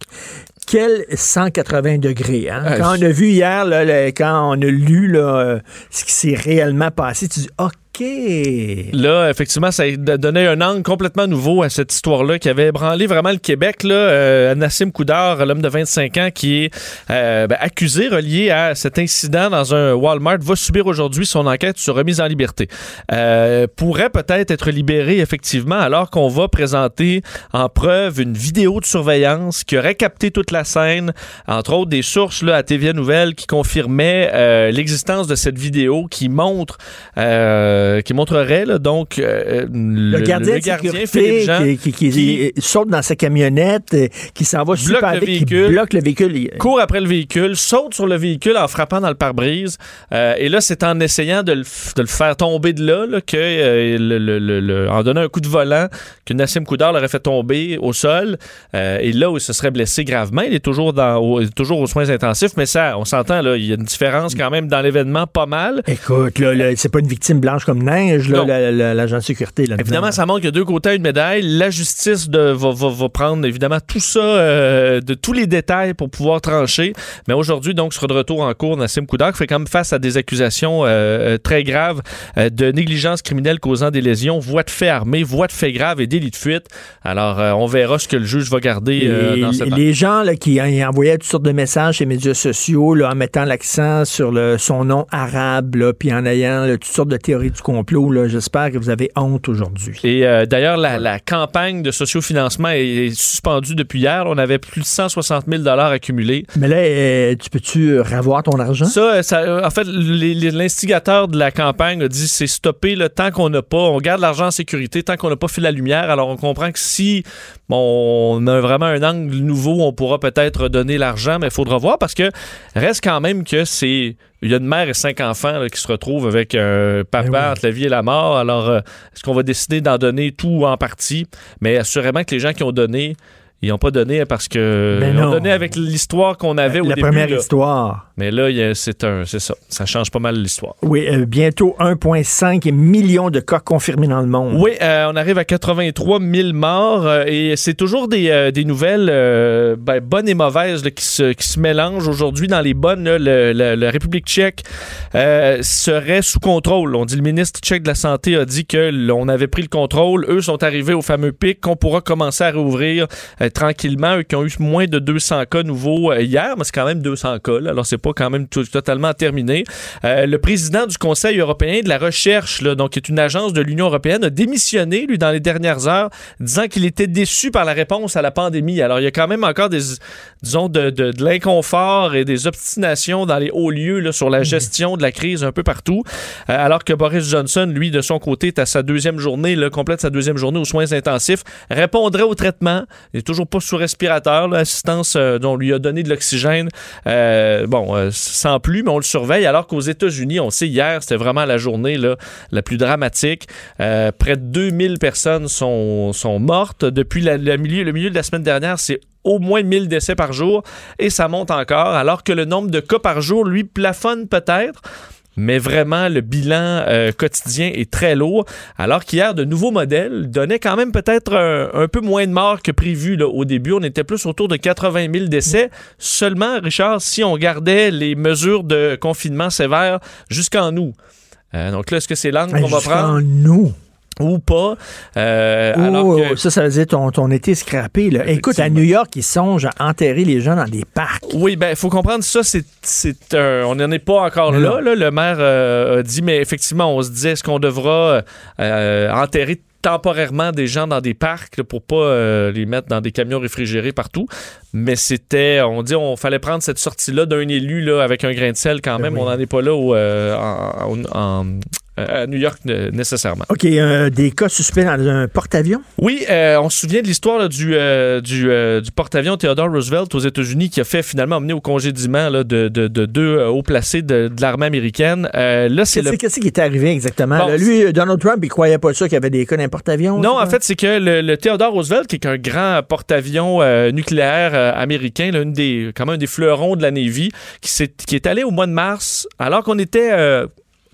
Quel 180 degrés. Hein? Ah, quand on a vu hier, là, quand on a lu là, euh, ce qui s'est réellement passé, tu dis, ah, Là, effectivement, ça donné un angle complètement nouveau à cette histoire-là qui avait ébranlé vraiment le Québec. Là. Euh, Nassim Koudar, l'homme de 25 ans qui est euh, ben, accusé, relié à cet incident dans un Walmart, va subir aujourd'hui son enquête sur remise en liberté. Euh, pourrait peut-être être libéré, effectivement, alors qu'on va présenter en preuve une vidéo de surveillance qui aurait capté toute la scène, entre autres des sources là, à TVA Nouvelle qui confirmaient euh, l'existence de cette vidéo qui montre euh, qui montrerait là, donc euh, le, le, gardien, le de sécurité Jean qui, qui- qui saute dans sa camionnette, euh, qui s'en va super vite, qui bloque le véhicule. Court après le véhicule, saute sur le véhicule en frappant dans le pare-brise. Euh, et là, c'est en essayant de le, de le faire tomber de là, là, que, euh, le- en donnant un coup de volant, que Nassim Koudar l'aurait fait tomber au sol. Euh, et là où il se serait blessé gravement, il est toujours, dans, au- il est toujours aux soins intensifs, mais ça, on s'entend, là, il y a une différence quand même dans l'événement, pas mal. Écoute, là, là, c'est pas une victime blanche comme neige, la- la- l'agent de sécurité. Là, Évidemment, ça montre qu'il y a deux côtés à une médaille. La justice de, va, va- va prendre évidemment tout ça, euh, de tous les détails pour pouvoir trancher. Mais aujourd'hui, donc, sera de retour en cours Nassim Koudar, qui fait quand même face à des accusations euh, euh, très graves euh, de négligence criminelle causant des lésions, voies de fait armées, voies de fait graves et délit de fuite. Alors, on verra ce que le juge va garder dans cette les gens là, qui envoyaient toutes sortes de messages sur les médias sociaux là, en mettant l'accent sur le, son nom arabe, là, puis en ayant toutes sortes de théories du complot, là, j'espère que vous avez honte aujourd'hui. Et euh, d'ailleurs, la, la campagne de sociofinancement est, est suspendue depuis hier. On avait plus de 160 000 accumulés. Mais là, euh, tu peux-tu revoir ton argent? Ça, ça, euh, en fait, l'instigateur de la campagne a dit c'est stopper le tant qu'on n'a pas, on garde l'argent en sécurité tant qu'on n'a pas fait la lumière. Alors on comprend que si bon, on a vraiment un angle nouveau, on pourra peut-être donner l'argent, mais il faudra voir parce que reste quand même que c'est il y a une mère et cinq enfants là, qui se retrouvent avec un papa Ben oui. entre la vie et la mort. Alors, euh, est-ce qu'on va décider d'en donner tout ou en partie? Mais assurément que les gens qui ont donné, ils n'ont pas donné parce que Ben ils ont donné avec l'histoire qu'on avait au la début. première là. histoire. Mais là, c'est un, c'est ça. Ça change pas mal l'histoire. Oui, euh, bientôt 1,5 million de cas confirmés dans le monde. Oui, euh, on arrive à 83 000 morts euh, et c'est toujours des, des nouvelles ben, bonnes et mauvaises là, qui, se, qui se mélangent. Aujourd'hui, dans les bonnes, là, le- le- la République tchèque serait sous contrôle. On dit le ministre tchèque de la Santé a dit que l'on avait pris le contrôle. Eux sont arrivés au fameux pic qu'on pourra commencer à réouvrir euh, tranquillement. Eux qui ont eu moins de 200 cas nouveaux euh, hier, mais c'est quand même 200 cas. là. alors, c'est pas quand même tout- totalement terminé. Euh, le président du Conseil européen de la recherche, là, donc qui est une agence de l'Union européenne, a démissionné, lui, dans les dernières heures, disant qu'il était déçu par la réponse à la pandémie. Alors, il y a quand même encore des, disons, de, de, de l'inconfort et des obstinations dans les hauts lieux là, sur la gestion de la crise un peu partout. Euh, alors que Boris Johnson, lui, de son côté, est à sa deuxième journée, là, complète sa deuxième journée aux soins intensifs, répondrait au traitement. Il n'est toujours pas sous respirateur, l'assistance euh, dont on lui a donné de l'oxygène. Euh, bon, euh, sans plus, mais on le surveille. Alors qu'aux États-Unis, on sait, hier, c'était vraiment la journée la plus dramatique. Près de 2000 personnes sont, mortes. Depuis la- le, milieu, le milieu de la semaine dernière, c'est au moins 1000 décès par jour et ça monte encore, alors que le nombre de cas par jour, lui, plafonne peut-être. Mais vraiment, le bilan euh, quotidien est très lourd. Alors qu'hier, de nouveaux modèles donnaient quand même peut-être un, un peu moins de morts que prévu. Là. Au début, on était plus autour de 80 000 décès. Seulement, Richard, si on gardait les mesures de confinement sévères jusqu'en août. Euh, donc là, est-ce que c'est l'angle qu'on va Jusqu'en prendre? nous. Ou pas? Euh, alors que- Ça, ça veut dire ton, ton été scrappé. Là. Écoute, à. New York, ils songent à enterrer les gens dans des parcs. Oui, ben, il faut comprendre ça, c'est, on n'en est pas encore là. Le maire euh, a dit, mais effectivement, on se disait, est-ce qu'on devra euh, enterrer temporairement des gens dans des parcs là, pour pas euh, les mettre dans des camions réfrigérés partout? Mais c'était, on dit, on fallait prendre cette sortie-là d'un élu là, avec un grain de sel quand Ben même. oui. On n'en est pas là euh, en- en- à New York euh, nécessairement. OK, euh, des cas suspects dans un porte-avions? Oui, euh, on se souvient de l'histoire là, du, euh, du, euh, du porte-avions Theodore Roosevelt aux États-Unis qui a fait finalement amener au congédiement là, de, de, de deux euh, hauts placés de, de l'armée américaine. Euh, là, c'est Qu'est-ce le qu'est-ce qui est arrivé exactement? Bon, là? lui, Donald Trump, il croyait pas ça qu'il y avait des cas d'un porte-avions? Non, en fait, c'est que le, le Theodore Roosevelt, qui est un grand porte-avions euh, nucléaire euh, américain, là, une des, quand même un des fleurons de la Navy, qui, s'est- qui est allé au mois de mars, alors qu'on était euh,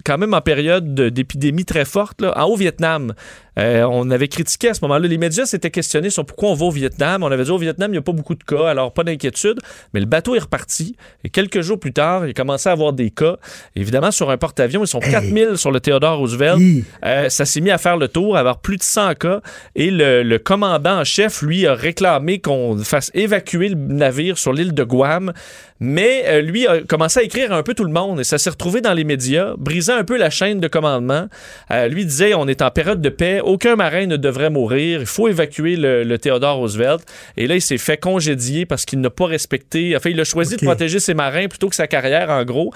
quand même en période de- d'épidémie très forte, là, en au Vietnam. Euh, on avait critiqué à ce moment-là. Les médias s'étaient questionnés sur pourquoi on va au Vietnam. On avait dit au Vietnam, il n'y a pas beaucoup de cas, alors pas d'inquiétude. Mais le bateau est reparti. Et quelques jours plus tard, il commençait à avoir des cas. Évidemment, sur un porte-avions, ils sont 4000 sur le Theodore Roosevelt. Euh, ça s'est mis à faire le tour, à avoir plus de 100 cas. Et le, le commandant en chef, lui, a réclamé qu'on fasse évacuer le navire sur l'île de Guam. Mais euh, lui a commencé à écrire un peu tout le monde et ça s'est retrouvé dans les médias, brisant un peu la chaîne de commandement. Euh, lui disait on est en période de paix, aucun marin ne devrait mourir, il faut évacuer le, le Theodore Roosevelt. Et là, il s'est fait congédier parce qu'il n'a pas respecté. Enfin, il a choisi de protéger ses marins plutôt que sa carrière, en gros.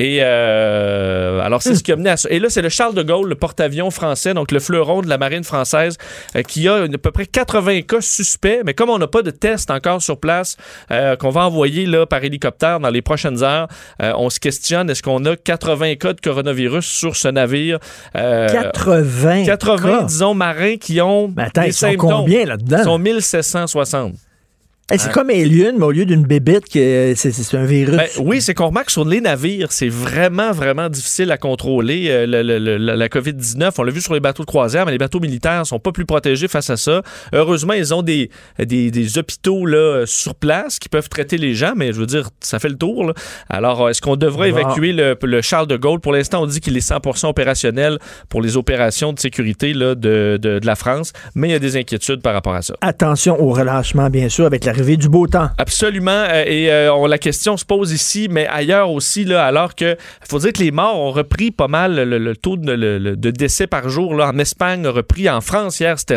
Et euh, alors, c'est ce qui a mené à ça. Et là, c'est le Charles de Gaulle, le porte-avions français, donc le fleuron de la marine française, euh, qui a à peu près 80 cas suspects. Mais comme on n'a pas de test encore sur place, qu'on va envoyer là, par hélicoptère dans les prochaines heures, euh, on se questionne est-ce qu'on a 80 cas de coronavirus sur ce navire? Euh, 80. 80, cas? disons, marins qui ont Mais attends, des ils sont combien là-dedans? Ils sont 1760. Hey, c'est comme Alien, mais au lieu d'une bébête, que c'est un virus. Ben, oui, c'est qu'on remarque sur les navires, c'est vraiment, vraiment difficile à contrôler euh, le- le- le- la la COVID-19. On l'a vu sur les bateaux de croisière, mais les bateaux militaires sont pas plus protégés face à ça. Heureusement, ils ont des, des, des hôpitaux là, euh, sur place qui peuvent traiter les gens, mais je veux dire, ça fait le tour. là. Alors, euh, est-ce qu'on devrait évacuer le, le Charles de Gaulle? Pour l'instant, on dit qu'il est 100% opérationnel pour les opérations de sécurité là, de, de, de la France, mais il y a des inquiétudes par rapport à ça. Attention au relâchement, bien sûr, avec l'arrivée du beau temps. Absolument. euh, Et euh, on- la question se pose ici, mais ailleurs aussi, là, alors que faut dire que les morts ont repris pas mal le, le taux de, le- le- de décès par jour. Là, en Espagne, a repris. En France, hier, c'était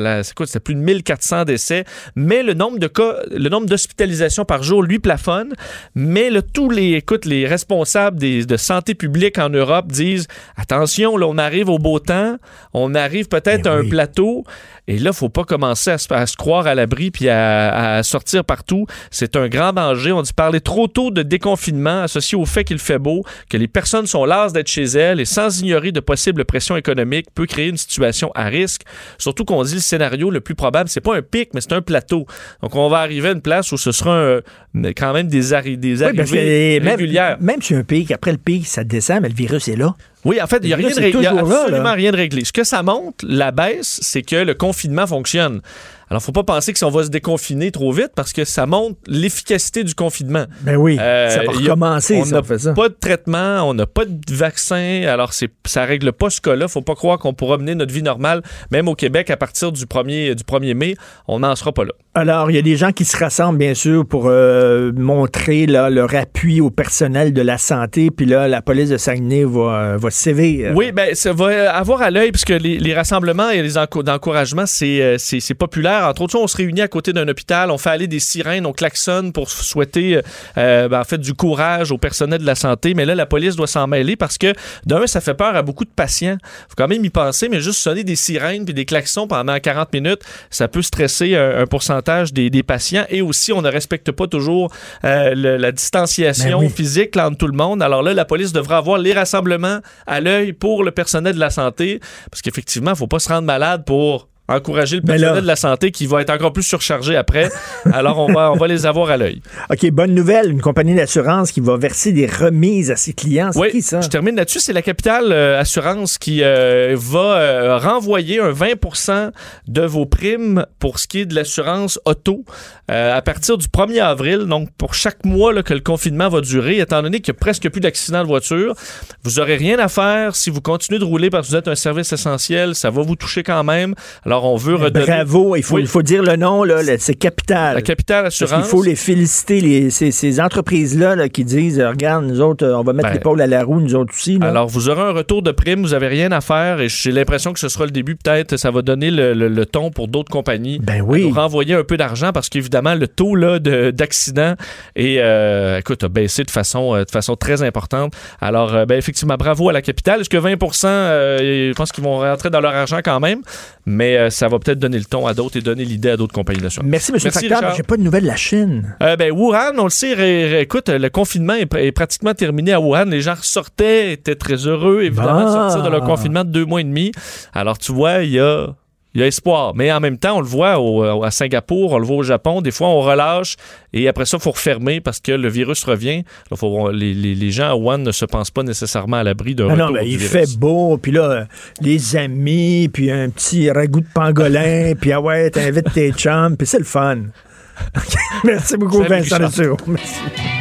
plus de 1400 décès. Mais le nombre de cas, le nombre d'hospitalisations par jour, lui, plafonne. Mais là, tous les, écoute, les responsables des- de santé publique en Europe disent attention, là, on arrive au beau temps, on arrive peut-être à un plateau. Et là, faut pas commencer à se, à se croire à l'abri puis à, à sortir partout. C'est un grand danger. On dit parler trop tôt de déconfinement associé au fait qu'il fait beau, que les personnes sont lasses d'être chez elles et sans ignorer de possibles pressions économiques peut créer une situation à risque. Surtout qu'on dit le scénario le plus probable, c'est pas un pic, mais c'est un plateau. Donc on va arriver à une place où ce sera un- quand même des, arri- des Oui, parce que arrivées même, régulières. même sur un pic, après le pic, ça descend, mais le virus est là. Oui, en fait, il n'y a, rien de ré- y a là, absolument là. rien de réglé. Ce que ça montre, la baisse, c'est que le confinement fonctionne. Alors, faut pas penser que si on va se déconfiner trop vite parce que ça montre l'efficacité du confinement. Ben oui, Euh, ça va il y a- recommencer, on n'a pas de traitement, on n'a pas de vaccin, alors c'est, ça règle pas ce cas-là. Faut pas croire qu'on pourra mener notre vie normale, même au Québec, à partir du 1er, du 1er mai. On n'en sera pas là. Alors, il y a des gens qui se rassemblent, bien sûr, pour euh, montrer là, leur appui au personnel de la santé. Puis là, la police de Saguenay va, euh, va sévir. Oui, ben ça va avoir à l'œil puisque les, les rassemblements et les enco- d'encouragement, c'est, euh, c'est, c'est populaire. Entre autres, on se réunit à côté d'un hôpital, on fait aller des sirènes, on klaxonne pour souhaiter euh, ben, en fait du courage au personnel de la santé. Mais là, la police doit s'en mêler parce que d'un, ça fait peur à beaucoup de patients. Faut quand même y penser, mais juste sonner des sirènes puis des klaxons pendant 40 minutes, ça peut stresser un, un pourcentage des, des patients. Et aussi, on ne respecte pas toujours euh, le- la distanciation Ben oui. physique là, entre tout le monde. Alors là, la police devra avoir les rassemblements à l'œil pour le personnel de la santé, parce qu'effectivement, il ne faut pas se rendre malade pour encourager le personnel là. de la santé qui va être encore plus surchargé après. Alors, on va, on va les avoir à l'œil. OK, bonne nouvelle. Une compagnie d'assurance qui va verser des remises à ses clients. C'est Oui, qui, ça? je termine là-dessus. C'est la Capitale euh, Assurance qui euh, va euh, renvoyer un 20 de vos primes pour ce qui est de l'assurance auto euh, à partir du 1er avril. Donc, pour chaque mois là, que le confinement va durer, étant donné qu'il n'y a presque plus d'accidents de voiture, vous n'aurez rien à faire si vous continuez de rouler parce que vous êtes un service essentiel. Ça va vous toucher quand même. Alors, on veut redonner... Bravo, il faut, Oui. il faut dire le nom, là, c'est Capital. La Capitale Parce Assurance. qu'il faut les féliciter, les, ces, ces entreprises-là là, qui disent euh, Regarde, nous autres, euh, on va mettre Ben, l'épaule à la roue, nous autres aussi. là. Alors, vous aurez un retour de prime, vous n'avez rien à faire et j'ai l'impression que ce sera le début, peut-être, ça va donner le, le- le ton pour d'autres compagnies. Ben oui. nous renvoyer un peu d'argent parce qu'évidemment, le taux d'accident est, euh, écoute, a baissé de façon, de façon très importante. Alors, ben, effectivement, bravo à la capitale. Est-ce que 20% euh, je pense qu'ils vont rentrer dans leur argent quand même, mais euh, ça va peut-être donner le ton à d'autres et donner l'idée à d'autres compagnies d'assurance. Merci, M. Facteur. J'ai pas de nouvelles de la Chine. Euh, ben, Wuhan, on le sait, écoute, le confinement est, pr- est pratiquement terminé à Wuhan. Les gens sortaient, étaient très heureux, évidemment, de Ah. sortir de leur confinement de deux mois et demi. Alors, tu vois, il y a il y a espoir. Mais en même temps, on le voit au- à Singapour, on le voit au Japon. Des fois, on relâche et après ça, il faut refermer parce que le virus revient. Là, faut- les, les- les gens à Wuhan ne se pensent pas nécessairement à l'abri d'un Ah retour non, ben, du il virus. fait beau, puis là, euh, les amis, puis un petit ragoût de pangolin, puis ah ouais, t'invites tes chums, puis c'est le fun. Merci beaucoup, Salut, Vincent. Merci.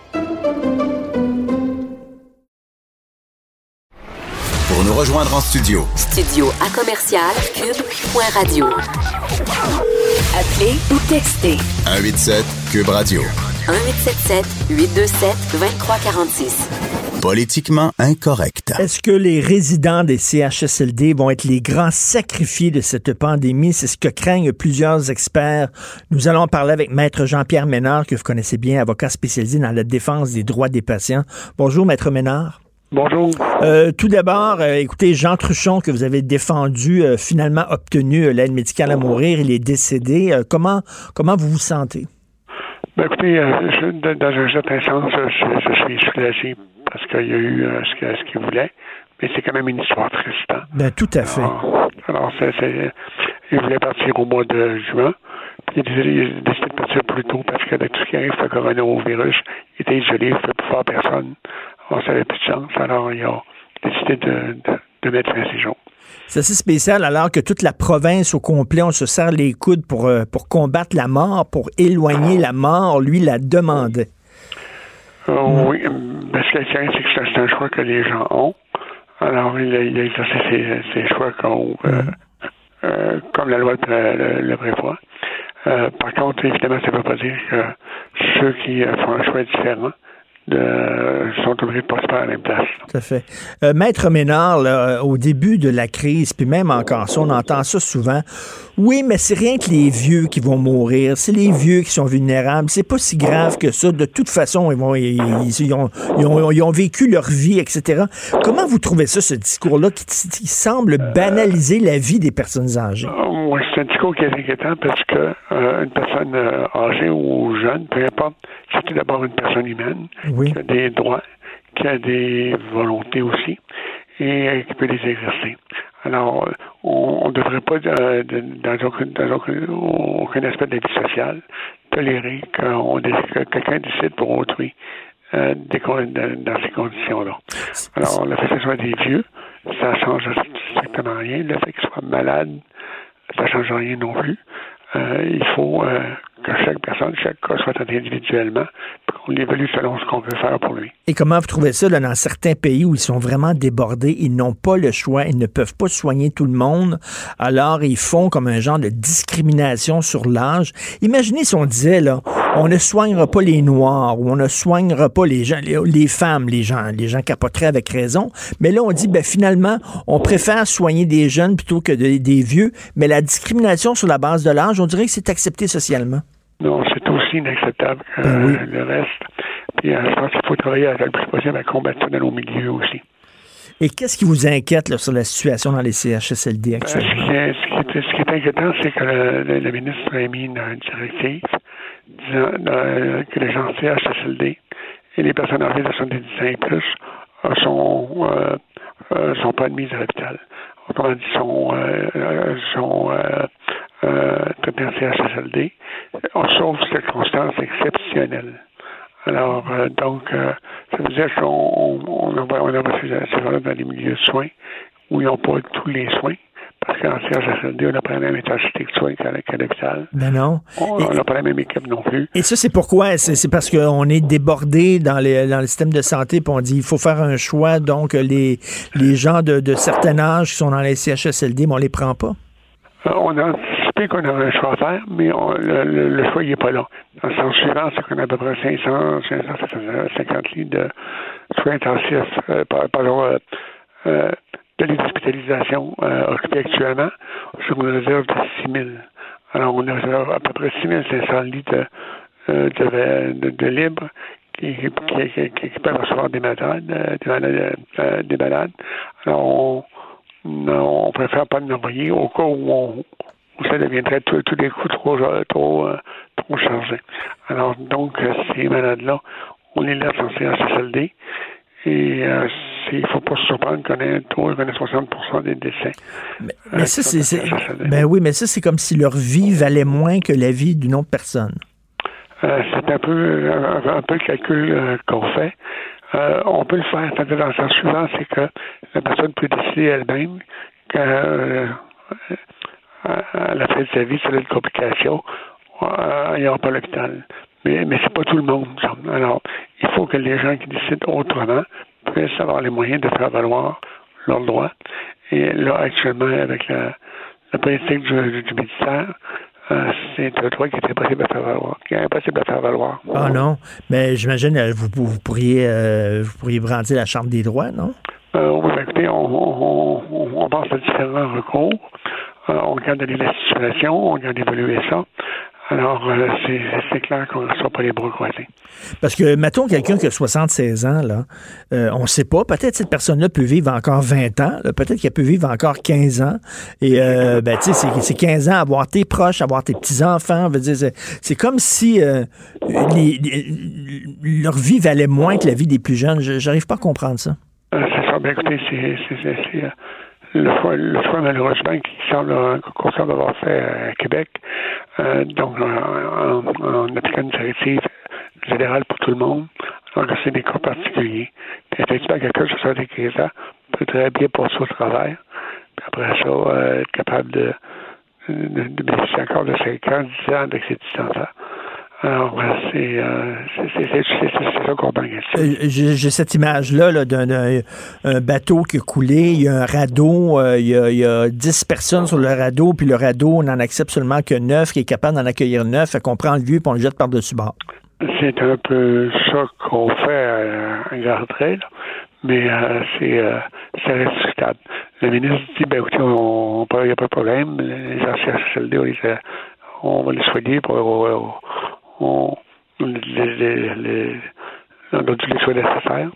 Pour nous rejoindre en studio, Studio à commercial cube.radio. Appelez ou textez 187 Cube Radio. 1877 827 2346. Politiquement incorrect. Est-ce que les résidents des CHSLD vont être les grands sacrifiés de cette pandémie? C'est ce que craignent plusieurs experts. Nous allons parler avec Maître Jean-Pierre Ménard, que vous connaissez bien, avocat spécialisé dans la défense des droits des patients. Bonjour, Maître Ménard. Bonjour. Euh, tout d'abord, euh, écoutez, Jean Truchon, que vous avez défendu, euh, finalement obtenu l'aide médicale à mourir, il est décédé. Comment, comment vous vous sentez? Ben, écoutez, je- dans un certain sens, je, suis soulagé parce qu'il y a eu ce qu'il voulait, mais c'est quand même une histoire triste. hein. Ben, tout à fait. Alors, il voulait partir au mois de juin. Puis il a décidé, de partir plus tôt parce que avec tout ce qui arrive, le coronavirus, il était isolé, il ne pouvait plus voir personne. Alors, ça n'avait plus de chance. Alors, il a décidé de, de, de mettre fin à ses jours. C'est assez spécial alors que toute la province au complet, on se serre les coudes pour, euh, pour combattre la mort, pour éloigner la mort. Lui la demandait. Euh, Oui, parce que c'est que c'est- un choix que les gens ont. Alors, il a, il a exercé ses, ses choix comme, euh, euh, comme la loi le, le- prévoit. Par contre, évidemment, ça ne veut pas dire que ceux qui font un choix différent de, sont obligés de passer par la même place. Tout à fait. Euh, Maître Ménard, là, au début de la crise, puis même encore ça, on entend ça souvent. Oui, mais c'est rien que les vieux qui vont mourir. C'est les vieux qui sont vulnérables. C'est pas si grave que ça. De toute façon, ils, vont, ils, ont, ils ont- vécu leur vie, etc. Comment vous trouvez ça, ce discours-là qui, qui semble banaliser la vie des personnes âgées? Oui, c'est un discours qui est inquiétant parce que euh, une personne euh, âgée ou jeune, peu importe, c'est tout d'abord une personne humaine Oui. qui a des droits, qui a des volontés aussi et euh, qui peut les exercer. Alors, euh, on ne devrait pas, euh, dans, aucun, dans aucun, aspect de la vie sociale, tolérer qu'on que quelqu'un décide pour autrui euh, dans ces conditions-là. Alors, le fait que ce soit des vieux, ça change strictement rien. Le fait qu'ils soient malades, ça change rien non plus. Il faut que chaque personne, chaque cas soit traité individuellement, puis qu'on l'évalue selon ce qu'on veut faire pour lui. Et comment vous trouvez ça là, dans certains pays où ils sont vraiment débordés, ils n'ont pas le choix, ils ne peuvent pas soigner tout le monde, alors ils font comme un genre de discrimination sur l'âge. Imaginez si on disait là, on ne soignera pas les noirs ou on ne soignera pas les gens, les, les femmes, les gens, les gens capoteraient avec raison. Mais là on dit ben finalement on préfère soigner des jeunes plutôt que de- des vieux, mais la discrimination sur la base de l'âge, on dirait que c'est accepté socialement. Non, c'est aussi inacceptable que Ben oui. euh, le reste. Puis euh, je pense qu'il faut travailler avec le plus possible à combattre ça dans nos milieux aussi. Et qu'est-ce qui vous inquiète là, sur la situation dans les CHSLD Euh, ce, actuellement? qui est, ce, qui est, ce qui est inquiétant, c'est que le, le- le ministre a mis une, directive euh, que les gens en CHSLD et les personnes âgées de 70 ans et plus euh, sont, euh, euh, sont pas admises à l'hôpital. Autrement dit, sont, euh, euh, sont euh, euh, traités en CHSLD, euh, sauf circonstances exceptionnelles. Alors, euh, donc, euh, ça veut dire qu'on on, on envoie, on envoie ces, gens-là dans des milieux de soins où ils n'ont pas tous les soins. Parce qu'en CHSLD, on n'a pas la même intensité de soins qu'à l'hôpital. Ben non. On n'a pas la même équipe non plus. Et ça, c'est pourquoi? C'est parce qu'on est débordé dans, les, dans le système de santé, puis on dit il faut faire un choix. Donc, les, les gens de, de certain âge qui sont dans les CHSLD, mais on les prend pas. Euh, on a anticipé qu'on a un choix à faire, mais on, le, le, le, choix n'est pas là. Dans le sens suivant, c'est qu'on a à peu près 500, 550 lits de soins intensifs, euh, pardon, euh, euh, de lits d'hospitalisation euh, occupés actuellement sur une réserve de 6 000. Alors, on a à peu près 6 500 lits de, euh, de, de, de libre qui, peuvent recevoir des malades, euh, des malades, euh, des malades. Alors, on, non, on préfère pas l'envoyer au cas où, on, ça deviendrait tous les coups trop, trop, trop chargés. Alors, donc, ces malades-là, on les laisse en CHSLD et euh, il ne faut pas se surprendre qu'on ait, ait 60 des décès. Mais, mais ça, c'est, ben oui, mais ça, c'est comme si leur vie valait moins que la vie d'une autre personne. Euh, c'est un peu, un, un peu le calcul euh, qu'on fait. Euh, on peut le faire. C'est-à-dire, dans le sens suivant, c'est que la personne peut décider elle-même qu'à euh, à la fin de sa vie, c'est une complication, euh, il n'y aura pas l'hôpital. Mais, mais c'est pas tout le monde. Alors, il faut que les gens qui décident autrement puissent avoir les moyens de faire valoir leurs droits. Et là, actuellement, avec la, la politique du, du ministère, euh, c'est un droit qui est impossible à faire valoir. Qui est impossible à faire valoir. Ah non, mais j'imagine euh, vous, vous pourriez euh, vous pourriez brandir la Chambre des droits, non? Euh, oui, écoutez, on, on, on, on pense à différents recours. Euh, on regarde la situation, on regarde évoluer ça. Alors, euh, c'est clair qu'on ne soit pas les bras croisés. Parce que, mettons, quelqu'un qui a 76 ans, là, euh, on ne sait pas, peut-être cette personne-là peut vivre encore 20 ans, peut-être qu'elle peut vivre encore 15 ans. Et, euh, ben, tu sais, c'est 15 ans, avoir tes proches, avoir tes petits-enfants, c'est comme si euh, les, les, leur vie valait moins que la vie des plus jeunes. J'arrive pas à comprendre ça. C'est ça. Ben, écoutez, c'est le choix, le choix malheureusement qui semble qu'on semble avoir fait à Québec, euh, donc en, en, appliquant une directive générale pour tout le monde, alors que c'est des cas particuliers. Puis effectivement, quelqu'un de 75 ans peut très bien passer au travers, puis après ça, euh, être capable de, de, de, bénéficier encore de 5 ans, 10 ans avec ses petits-enfants. Alors, c'est euh, ça qu'on J'ai cette image-là -là, d'un bateau qui a coulé, il y a un radeau, euh, il, y a, il, y a, 10 personnes sur le radeau, puis le radeau, on n'en accepte seulement que 9, qui est capable d'en accueillir 9, fait qu'on prend le vieux et on le jette par-dessus bord. C'est un peu ça qu'on fait à, Gartrel, mais euh, c'est euh, reste discutable. Le ministre dit, ben écoutez, il n'y a pas de problème, les anciens CLD, on, les, on va les soigner pour on, les, les, les, on a dû les soins nécessaires.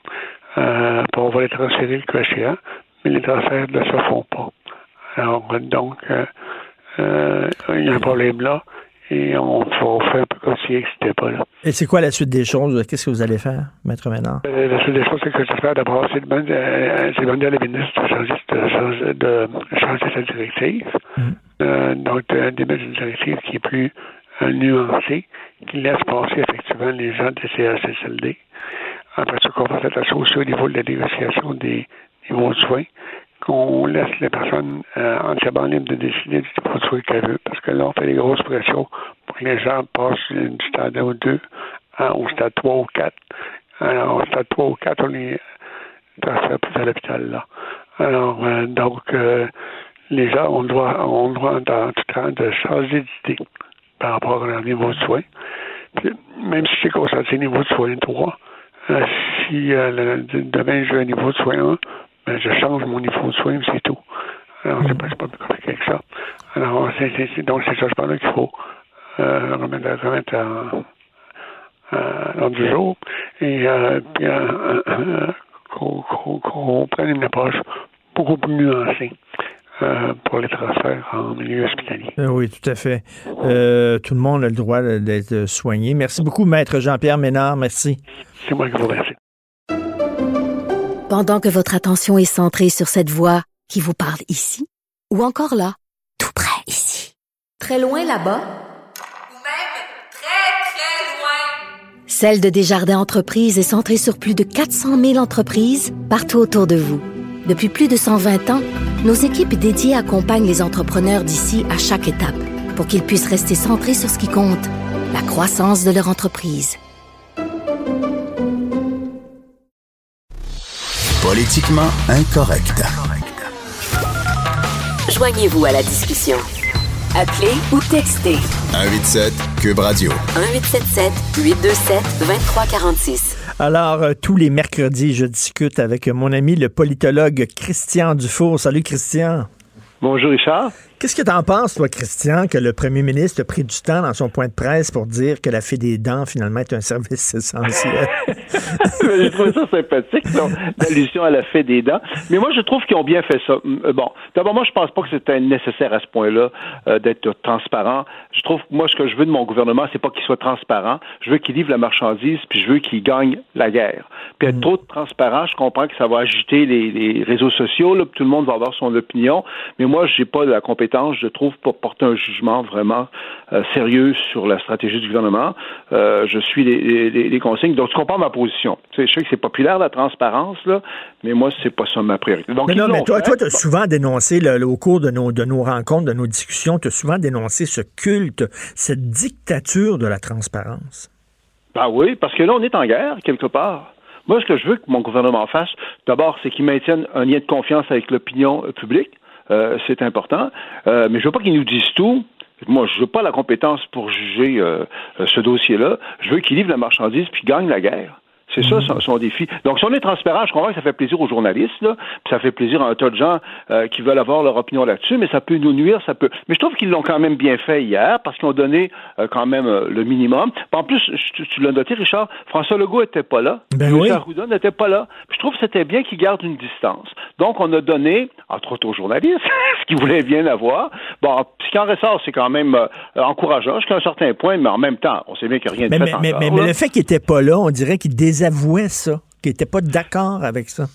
Euh, on va les transférer le cas échéant, mais les transferts ne se font pas. Alors, donc, euh, euh, il y a un problème là et on va faire un peu comme si n'existait pas là. Et c'est quoi la suite des choses? Qu'est-ce que vous allez faire, Maître Ménard? Euh, la suite des choses, c'est que j'espère d'abord, c'est demander à la ministre de changer, de, de changer sa directive. Mm. Donc, d'émettre une directive qui est plus nuancée, qui laisse passer effectivement les gens des CHSLD. Après ça, qu'on fasse attention aussi au niveau de la négociation des niveaux de soins, qu'on laisse les personnes euh, entièrement libres de décider du niveau de soins qu'elles veulent, parce que là, on fait des grosses pressions pour que les gens passent du stade 1 ou 2 hein, au stade 3 ou 4. Alors, au stade 3 ou 4, on les transfère plus à l'hôpital, là. Alors, euh, donc, euh, les gens ont le droit, ont le droit dans tout temps de changer d'idée par rapport à leur niveau de soins. Même si c'est consenti niveau de soins 3, euh, si euh, le, demain j'ai un niveau de soins 1, ben, je change mon niveau de soins, c'est tout. Alors, c'est pas, pas plus compliqué que ça. Alors, c'est, c'est, donc, c'est ça, je pense qu'il faut euh, remettre, remettre à, l'ordre du jour et euh, puis, euh, qu'on prenne une approche beaucoup plus nuancée. Euh, pour les transferts en milieu hospitalier. Euh, oui, tout à fait. Euh, tout le monde a le droit d'être soigné. Merci beaucoup, Maître Jean-Pierre Ménard. Merci. C'est moi qui vous remercie. Pendant que votre attention est centrée sur cette voix qui vous parle ici, ou encore là, tout près ici, très loin là-bas, ou même très, très loin, Celle de Desjardins Entreprises est centrée sur plus de 400 000 entreprises partout autour de vous. Depuis plus de 120 ans, nos équipes dédiées accompagnent les entrepreneurs d'ici à chaque étape pour qu'ils puissent rester centrés sur ce qui compte, la croissance de leur entreprise. Politiquement incorrect. Joignez-vous à la discussion. Appelez ou textez 187 Cube Radio. 1877 827 2346. Alors, euh, tous les mercredis, je discute avec mon ami le politologue Christian Dufour. Salut Christian. Bonjour Richard. Qu'est-ce que tu en penses, toi, Christian, que le premier ministre a pris du temps dans son point de presse pour dire que la fée des dents, finalement, est un service essentiel? je trouve ça sympathique, l'allusion à la fée des dents. Mais moi, je trouve qu'ils ont bien fait ça. Euh, bon, d'abord, moi, je pense pas que c'était nécessaire à ce point-là euh, d'être transparent. Je trouve que moi, ce que je veux de mon gouvernement, c'est pas qu'il soit transparent. Je veux qu'il livre la marchandise, puis je veux qu'il gagne la guerre. Puis être mm. trop transparent, je comprends que ça va agiter les, réseaux sociaux, là, tout le monde va avoir son opinion. Mais moi, j'ai pas la compétence je trouve, pour porter un jugement vraiment euh, sérieux sur la stratégie du gouvernement. Euh, je suis les, consignes. Donc, tu comprends ma position. Tu sais, je sais que c'est populaire, la transparence, là, mais moi, c'est pas ça ma priorité. Donc, mais non, mais toi, tu as souvent dénoncé, au cours de nos, de nos rencontres, de nos discussions, tu as souvent dénoncé ce culte, cette dictature de la transparence. Ben oui, parce que là, on est en guerre, quelque part. Moi, ce que je veux que mon gouvernement fasse, d'abord, c'est qu'il maintienne un lien de confiance avec l'opinion publique. Euh, c'est important. Euh, mais je veux pas qu'ils nous disent tout. Moi, je veux pas la compétence pour juger euh, ce dossier-là. Je veux qu'ils livrent la marchandise puis gagnent la guerre. C'est ça mhm. son, défi. Donc, si on est transparent, je comprends que ça fait plaisir aux journalistes, là, puis ça fait plaisir à un tas de gens euh, qui veulent avoir leur opinion là-dessus, mais ça peut nous nuire, ça peut. Mais je trouve qu'ils l'ont quand même bien fait hier, parce qu'ils ont donné euh, quand même euh, le minimum. en plus, tu, l'as noté, Richard, François Legault n'était pas là. Ben oui. Arruda n'était pas là. je trouve que c'était bien qu'ils gardent une distance. Donc, on a donné, entre autres aux journalistes, ce qu'ils voulaient bien avoir. Bon, ce qui en ressort, c'est quand même encourageant jusqu'à un certain point, mais en même temps, on sait bien qu'il n'y a rien de mais, fait mais, encore, mais, le fait qu'il n'était pas là, on dirait qu'il désavouait ça, qu'il n'était pas d'accord avec ça?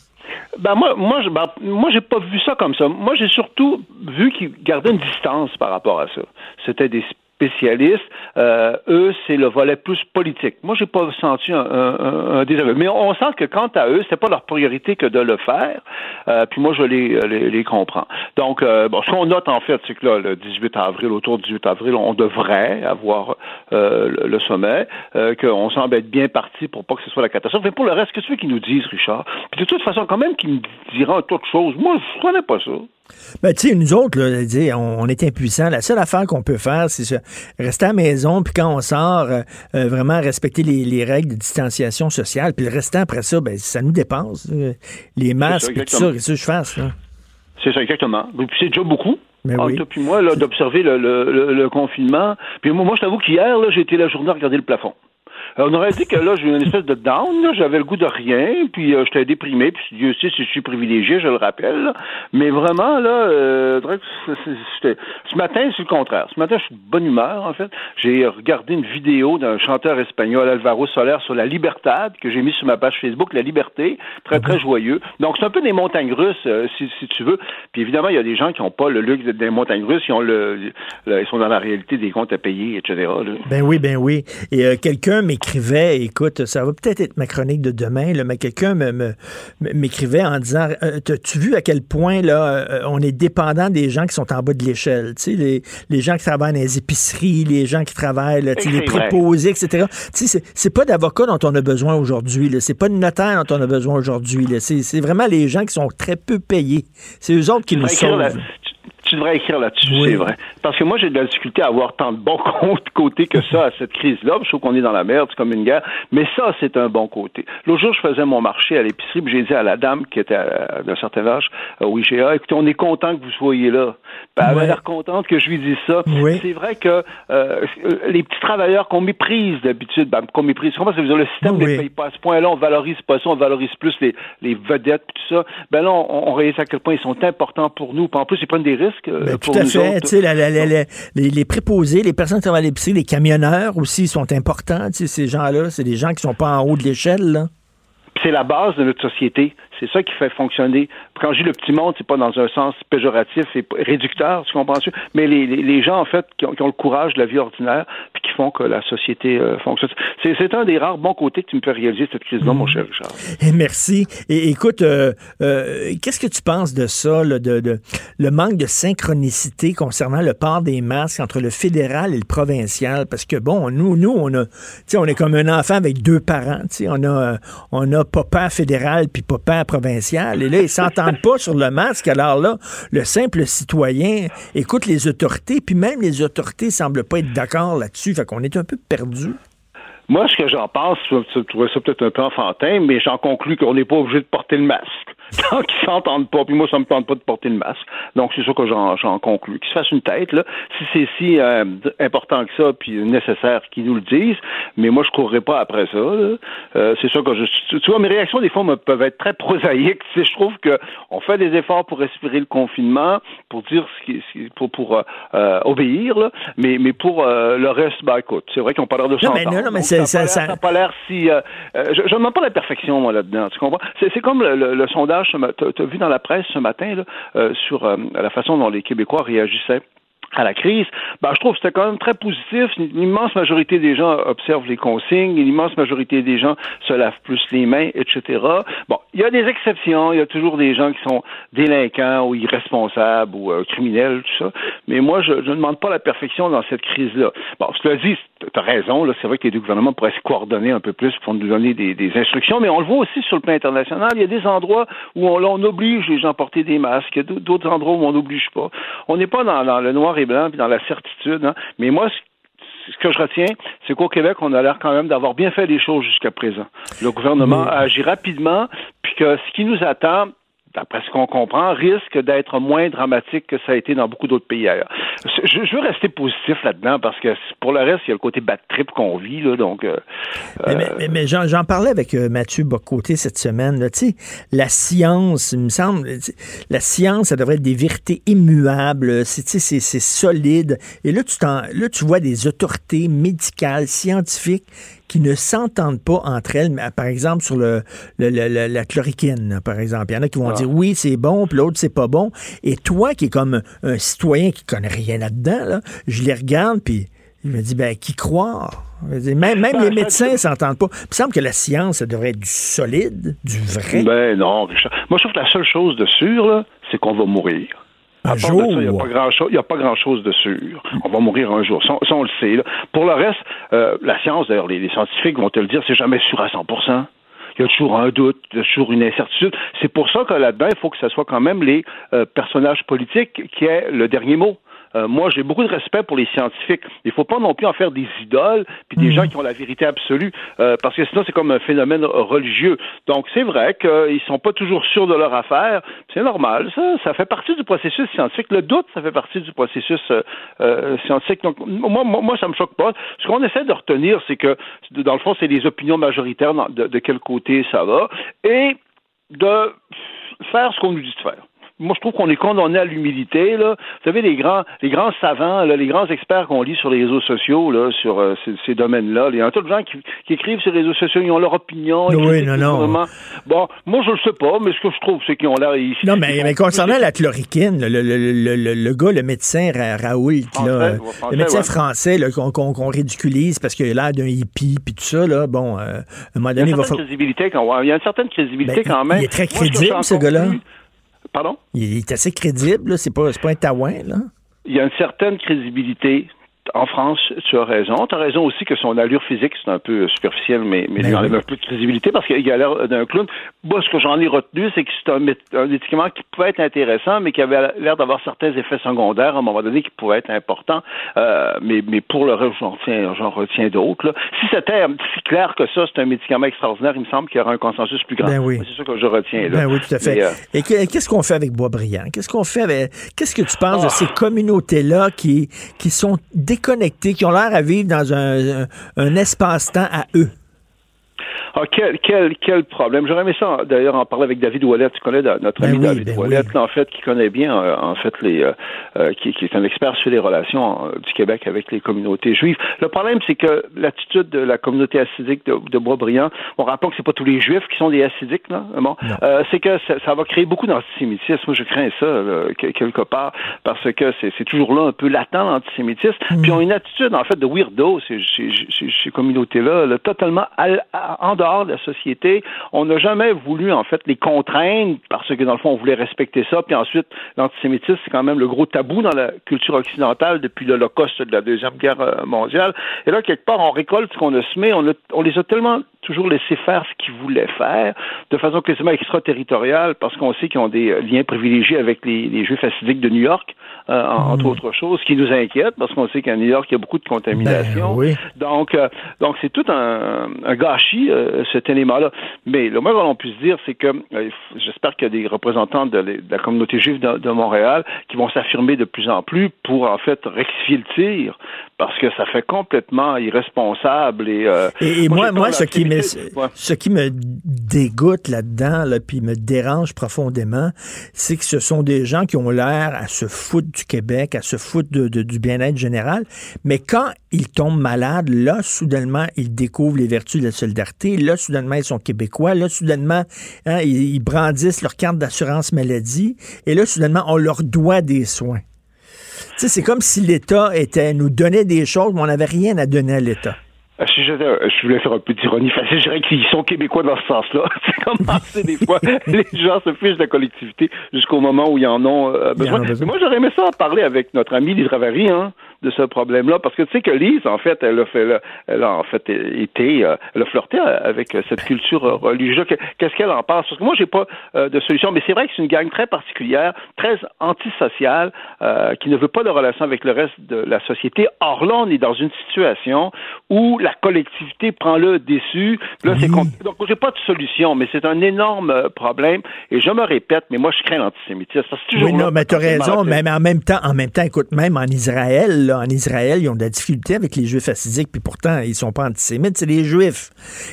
Ben moi, moi, je, ben, moi, j'ai pas vu ça comme ça. Moi, j'ai surtout vu qu'il gardait une distance par rapport à ça. C'était des spécialistes. Euh, eux, c'est le volet plus politique. Moi, j'ai pas senti un, un. Mais on sent que quant à eux, c'était pas leur priorité que de le faire. Euh, puis moi, je les, les, comprends. Donc, euh, bon, ce qu'on note en fait, c'est que là, le 18 avril, autour du 18 avril, on devrait avoir le, sommet, qu'on semble être bien parti pour pas que ce soit la catastrophe. Mais pour le reste, qu'est-ce qu'ils nous disent, Richard? Puis de toute façon, quand même qu'ils me diront de choses. Moi, je connais pas ça. Ben, tu sais, nous autres, là, on, est impuissants. La seule affaire qu'on peut faire, c'est rester à la maison, puis quand on sort, euh, euh, vraiment respecter les, règles de distanciation sociale. Puis le restant, après ça, ben, ça nous dépense. Les masques, tout ça, qu'est-ce que je fasse? C'est ça, exactement. Puis c'est déjà beaucoup. Mais ben oui. Toi puis moi, d'observer le, confinement. Puis moi, moi je t'avoue qu'hier, j'ai été la journée à regarder le plafond. Euh, on aurait dit que là, j'ai eu une espèce de down, j'avais le goût de rien, puis euh, j'étais déprimé, puis Dieu sait si je suis privilégié, je le rappelle. Mais vraiment, là, euh, ce matin, c'est le contraire. Ce matin, je suis de bonne humeur, en fait. J'ai regardé une vidéo d'un chanteur espagnol, Alvaro Soler, sur la Libertad, que j'ai mis sur ma page Facebook, La Liberté, très, très mhm. joyeux. Donc, c'est un peu des montagnes russes, si, si, tu veux. Puis évidemment, il y a des gens qui n'ont pas le luxe des montagnes russes, ils, ont le, ils sont dans la réalité des comptes à payer, etc. Ben oui, ben oui. Et quelqu'un m'écrit m'écrivait, écoute, ça va peut-être être ma chronique de demain, mais quelqu'un m'écrivait en disant euh, As-tu vu à quel point là, euh, on est dépendant des gens qui sont en bas de l'échelle? Les, les gens qui travaillent dans les épiceries, les gens qui travaillent, là, les préposés, etc. C'est pas d'avocats dont on a besoin aujourd'hui. C'est pas de notaire dont on a besoin aujourd'hui. C'est vraiment les gens qui sont très peu payés. C'est eux autres qui nous sauvent tu devrais écrire là-dessus, c'est vrai. Parce que moi, j'ai de la difficulté à avoir tant de bons côtés que ça à cette crise-là. Je trouve qu'on est dans la merde, c'est comme une guerre. Mais ça, c'est un bon côté. L'autre jour, je faisais mon marché à l'épicerie, j'ai dit à la dame qui était d'un certain âge au IGA, écoutez, on est content que vous soyez là. Ben, elle avait l'air contente que je lui dise ça. C'est vrai que euh, les petits travailleurs qu'on méprise d'habitude, ben, qu'on méprise, comment ça veut dire, le système ne paye pas à ce point-là, on valorise pas ça, on valorise plus les, les vedettes, tout ça. Ben là, on, on réalise à quel point ils sont importants pour nous. Puis en plus, ils prennent des risques ben, tout à fait. les, préposés, les personnes qui travaillent à l'épicerie, les camionneurs aussi sont importants. Ces gens-là, c'est des gens qui sont pas en haut de l'échelle. C'est la base de notre société. C'est ça qui fait fonctionner. Quand je dis le petit monde, c'est pas dans un sens péjoratif et réducteur, tu comprends Mais les, les, gens, en fait, qui ont, le courage de la vie ordinaire, puis qui font que la société euh, fonctionne. C'est un des rares bons côtés que tu me fais réaliser cette crise-là, mon cher Richard. Eh, merci. Et écoute, euh, euh, qu'est-ce que tu penses de ça, de, de, le manque de synchronicité concernant le port des masques entre le fédéral et le provincial? Parce que bon, nous, nous, on a, on est comme un enfant avec deux parents. On a, on a papa fédéral puis papa Et là, ils s'entendent pas sur le masque. Alors là, le simple citoyen écoute les autorités, puis même les autorités semblent pas être d'accord là-dessus. Fait qu'on est un peu perdu. Moi, ce que j'en pense, tu trouvais ça peut-être un peu enfantin, mais j'en conclus qu'on n'est pas obligé de porter le masque. Tant qu'ils s'entendent pas, puis moi, ça me tente pas de porter le masque. Donc, c'est ça que j'en, conclus. Qu'ils se fassent une tête, là. Si c'est si euh, important que ça, puis nécessaire qu'ils nous le disent, mais moi, je courrais pas après ça. Euh, c'est ça que je... Tu vois, mes réactions, des fois, me, peuvent être très prosaïques. Tu sais, je trouve que on fait des efforts pour respirer le confinement, pour dire ce qui... ce qui- pour, pour euh, obéir, là. Mais, mais pour le reste, ben, écoute, c'est vrai qu'on pas l'air de Non, mais non, non, mais Donc, c'est- ça a pas l'air- si... je ne demande pas la perfection, moi, là-dedans. Tu comprends? C'est, c'est comme le, le- le sondage, tu as vu dans la presse ce matin, euh, sur euh, la façon dont les Québécois réagissaient à la crise, ben, je trouve que c'était quand même très positif. Une immense majorité des gens observent les consignes, une immense majorité des gens se lavent plus les mains, etc. Bon, il y a des exceptions, il y a toujours des gens qui sont délinquants ou irresponsables ou euh, criminels, tout ça. Mais moi, je, ne demande pas la perfection dans cette crise-là. Bon, cela dit, tu as raison, là, c'est vrai que les deux gouvernements pourraient se coordonner un peu plus pour nous donner des, instructions, mais on le voit aussi sur le plan international. Il y a des endroits où on, oblige les gens à porter des masques, il y a d'autres endroits où on n'oblige pas. On n'est pas dans, dans le noir et blanc puis dans la certitude, hein. mais moi, ce que je retiens, c'est qu'au Québec, on a l'air quand même d'avoir bien fait les choses jusqu'à présent. Le gouvernement a agi rapidement, puis que ce qui nous attend, d'après ce qu'on comprend, risque d'être moins dramatique que ça a été dans beaucoup d'autres pays ailleurs. Je, veux rester positif là-dedans parce que pour le reste, il y a le côté bad trip qu'on vit, là, donc. euh, Mais, j'en, parlais avec euh, Mathieu Bocoté cette semaine. là. La science, il me semble, la science, ça devrait être des vérités immuables. C'est, c'est solide. Et là tu, t'en- là, tu vois des autorités médicales, scientifiques qui ne s'entendent pas entre elles, mais, par exemple, sur le, le- le- le- la chloroquine, par exemple. Il y en a qui vont Ah. dire oui, c'est bon, puis l'autre, c'est pas bon. Et toi, qui es comme un citoyen qui connaît rien là-dedans, là, je les regarde, puis je me dis, ben, qui croire? Dire, Même, même Ben, les ça- médecins s'entendent pas. Il me semble que la science, ça devrait être du solide, du vrai. Ben non, Richard. Moi, je trouve que la seule chose de sûr, là, c'est qu'on va mourir. Un Il n'y a pas pas grand-chose de sûr. On va mourir un jour. Ça, ça, on le sait. là. Pour le reste, euh, la science, d'ailleurs, les, les scientifiques vont te le dire, c'est jamais sûr à 100% il y a toujours un doute, il y a toujours une incertitude. C'est pour ça que là-dedans, il faut que ce soit quand même les euh, personnages politiques qui aient le dernier mot. Euh, moi, j'ai beaucoup de respect pour les scientifiques. Il faut pas non plus en faire des idoles, puis des gens qui ont la vérité absolue, euh, parce que sinon c'est comme un phénomène religieux. Donc c'est vrai qu'ils sont pas toujours sûrs de leur affaire. C'est normal, ça. Ça fait partie du processus scientifique. Le doute, ça fait partie du processus euh, euh, scientifique. Donc moi, moi, moi, ça me choque pas. Ce qu'on essaie de retenir, c'est que dans le fond, c'est les opinions majoritaires de quel côté ça va, et de faire ce qu'on nous dit de faire moi, je trouve qu'on est condamné à l'humilité. Là. Vous savez, les grands, les grands savants, là, les grands experts qu'on lit sur les réseaux sociaux, là, sur euh, ces, ces domaines-là, il y a un tas de gens qui, qui écrivent sur les réseaux sociaux, ils ont leur opinion. ils Oui, non, non. Bon, moi, je le sais pas, mais ce que je trouve, c'est qu'ils ont l'air... ils- Non, mais, mais concernant la chloroquine, le, le, le, le, le gars, le médecin Ra- Raoult, Français, là, ouais, le français, médecin ouais. français là, qu'on qu'on- qu'on ridiculise parce qu'il a l'air d'un hippie, puis tout ça, là, bon, euh, à un moment Il y a donné, une il va certaine falloir... crédibilité quand ouais, il y a une certaine crédibilité Ben, quand même. il est très Moi, ce que crédible, ce gars-là. Pardon? Il est assez crédible, là, c'est pas, c'est pas un taouin, là. il y a une certaine crédibilité. En France, tu as raison. Tu as raison aussi que son allure physique, c'est un peu superficiel, mais, mais il enlève oui. un peu de crédibilité parce qu'il a l'air d'un clown. Moi, ce que j'en ai retenu, c'est que c'est un, mé- un médicament qui pouvait être intéressant, mais qui avait l'air d'avoir certains effets secondaires à un moment donné qui pouvaient être importants. Euh, mais, mais pour le reste, j'en retiens, d'autres. Si c'était si clair que ça, c'est un médicament extraordinaire, il me semble qu'il y aura un consensus plus grand. Ben oui. C'est ça que je retiens. Là. Ben oui, tout à fait. Mais, euh, Et que- qu'est-ce qu'on fait avec Boisbriand? Qu'est-ce qu'on fait avec. Qu'est-ce que tu penses de ces communautés-là qui, qui sont déconnectées, qui ont l'air à vivre dans un espace-temps à eux? Ah, quel, quel, quel problème. J'aurais aimé ça, d'ailleurs, en parler avec David Ouellet. Tu connais notre Ben ami oui, David ben Ouellet, oui. là, en fait, qui connaît bien, euh, en fait, les, euh, euh, qui, qui est un expert sur les relations euh, du Québec avec les communautés juives. Le problème, c'est que l'attitude de la communauté assidique de, de Boisbriand, on rappelle que c'est pas tous les juifs qui sont des assidiques, là, bon, euh, c'est que ça, ça va créer beaucoup d'antisémitisme. Moi, je crains ça, là, que- quelque part, parce que c'est toujours là un peu latent, l'antisémitisme. Puis, ils ont une attitude, en fait, de weirdo, ces, ces, ces, ces communautés-là, là, totalement al- en dehors de la société. On n'a jamais voulu, en fait, les contraindre parce que, dans le fond, on voulait respecter ça. Puis ensuite, l'antisémitisme, c'est quand même le gros tabou dans la culture occidentale depuis l'Holocauste de la Deuxième Guerre euh, mondiale. Et là, quelque part, on récolte ce qu'on a semé. On, a, on les a tellement toujours laissé faire ce qu'ils voulaient faire, de façon quasiment extraterritoriale, parce qu'on sait qu'ils ont des liens privilégiés avec les, les Juifs assidiques de New York, euh, entre autres choses, ce qui nous inquiète, parce qu'on sait qu'à New York, il y a beaucoup de contamination. Ben oui. Donc, euh, donc c'est tout un, un gâchis, euh, cet élément-là. Mais le moins qu'on puisse dire, c'est que euh, j'espère qu'il y a des représentants de, la- de la communauté juive de, de Montréal qui vont s'affirmer de plus en plus pour, en fait, rectifier le tir, parce que ça fait complètement irresponsable. Et, euh, Et, et moi, moi, ce qui me, ce qui me dégoûte là-dedans, là, puis me dérange profondément, c'est que ce sont des gens qui ont l'air à se foutre du Québec, à se foutre de- de- du bien-être général, mais quand ils tombent malades, là, soudainement, ils découvrent les vertus de la solidarité, là, soudainement, ils sont québécois, là, soudainement, hein, ils, ils brandissent leur carte d'assurance maladie, et là, soudainement, on leur doit des soins. Tu sais, c'est comme si l'État était nous donnait des choses, mais on n'avait rien à donner à l'État. Ah, Si je, je voulais faire un peu d'ironie facile, je dirais qu'ils sont québécois dans ce sens-là. C'est comme assez des fois, les gens se fichent de la collectivité jusqu'au moment où ils en ont euh, besoin. ont besoin. Mais moi, j'aurais aimé ça en parler avec notre amie Lise Ravary, hein, de ce problème-là, parce que tu sais que Lise, en fait, elle a fait, elle a- elle a en fait été, euh, elle a flirté avec euh, cette culture euh, religieuse. Que- Qu'est-ce qu'elle en pense? Parce que moi, j'ai pas euh, de solution, mais c'est vrai que c'est une gang très particulière, très antisociale, euh, qui ne veut pas de relation avec le reste de la société. Or là, on est dans une situation où la collectivité prend le déçu. Là, c'est compliqué. Donc, j'ai pas de solution, mais c'est un énorme euh, problème. Et je me répète, mais moi, je crains l'antisémitisme. Oui, non, mais potentiellement, raison, mais en même temps, en même temps, écoute, même en Israël, là, en Israël, ils ont de la difficulté avec les Juifs assidiques, puis pourtant, ils sont pas antisémites, c'est les Juifs.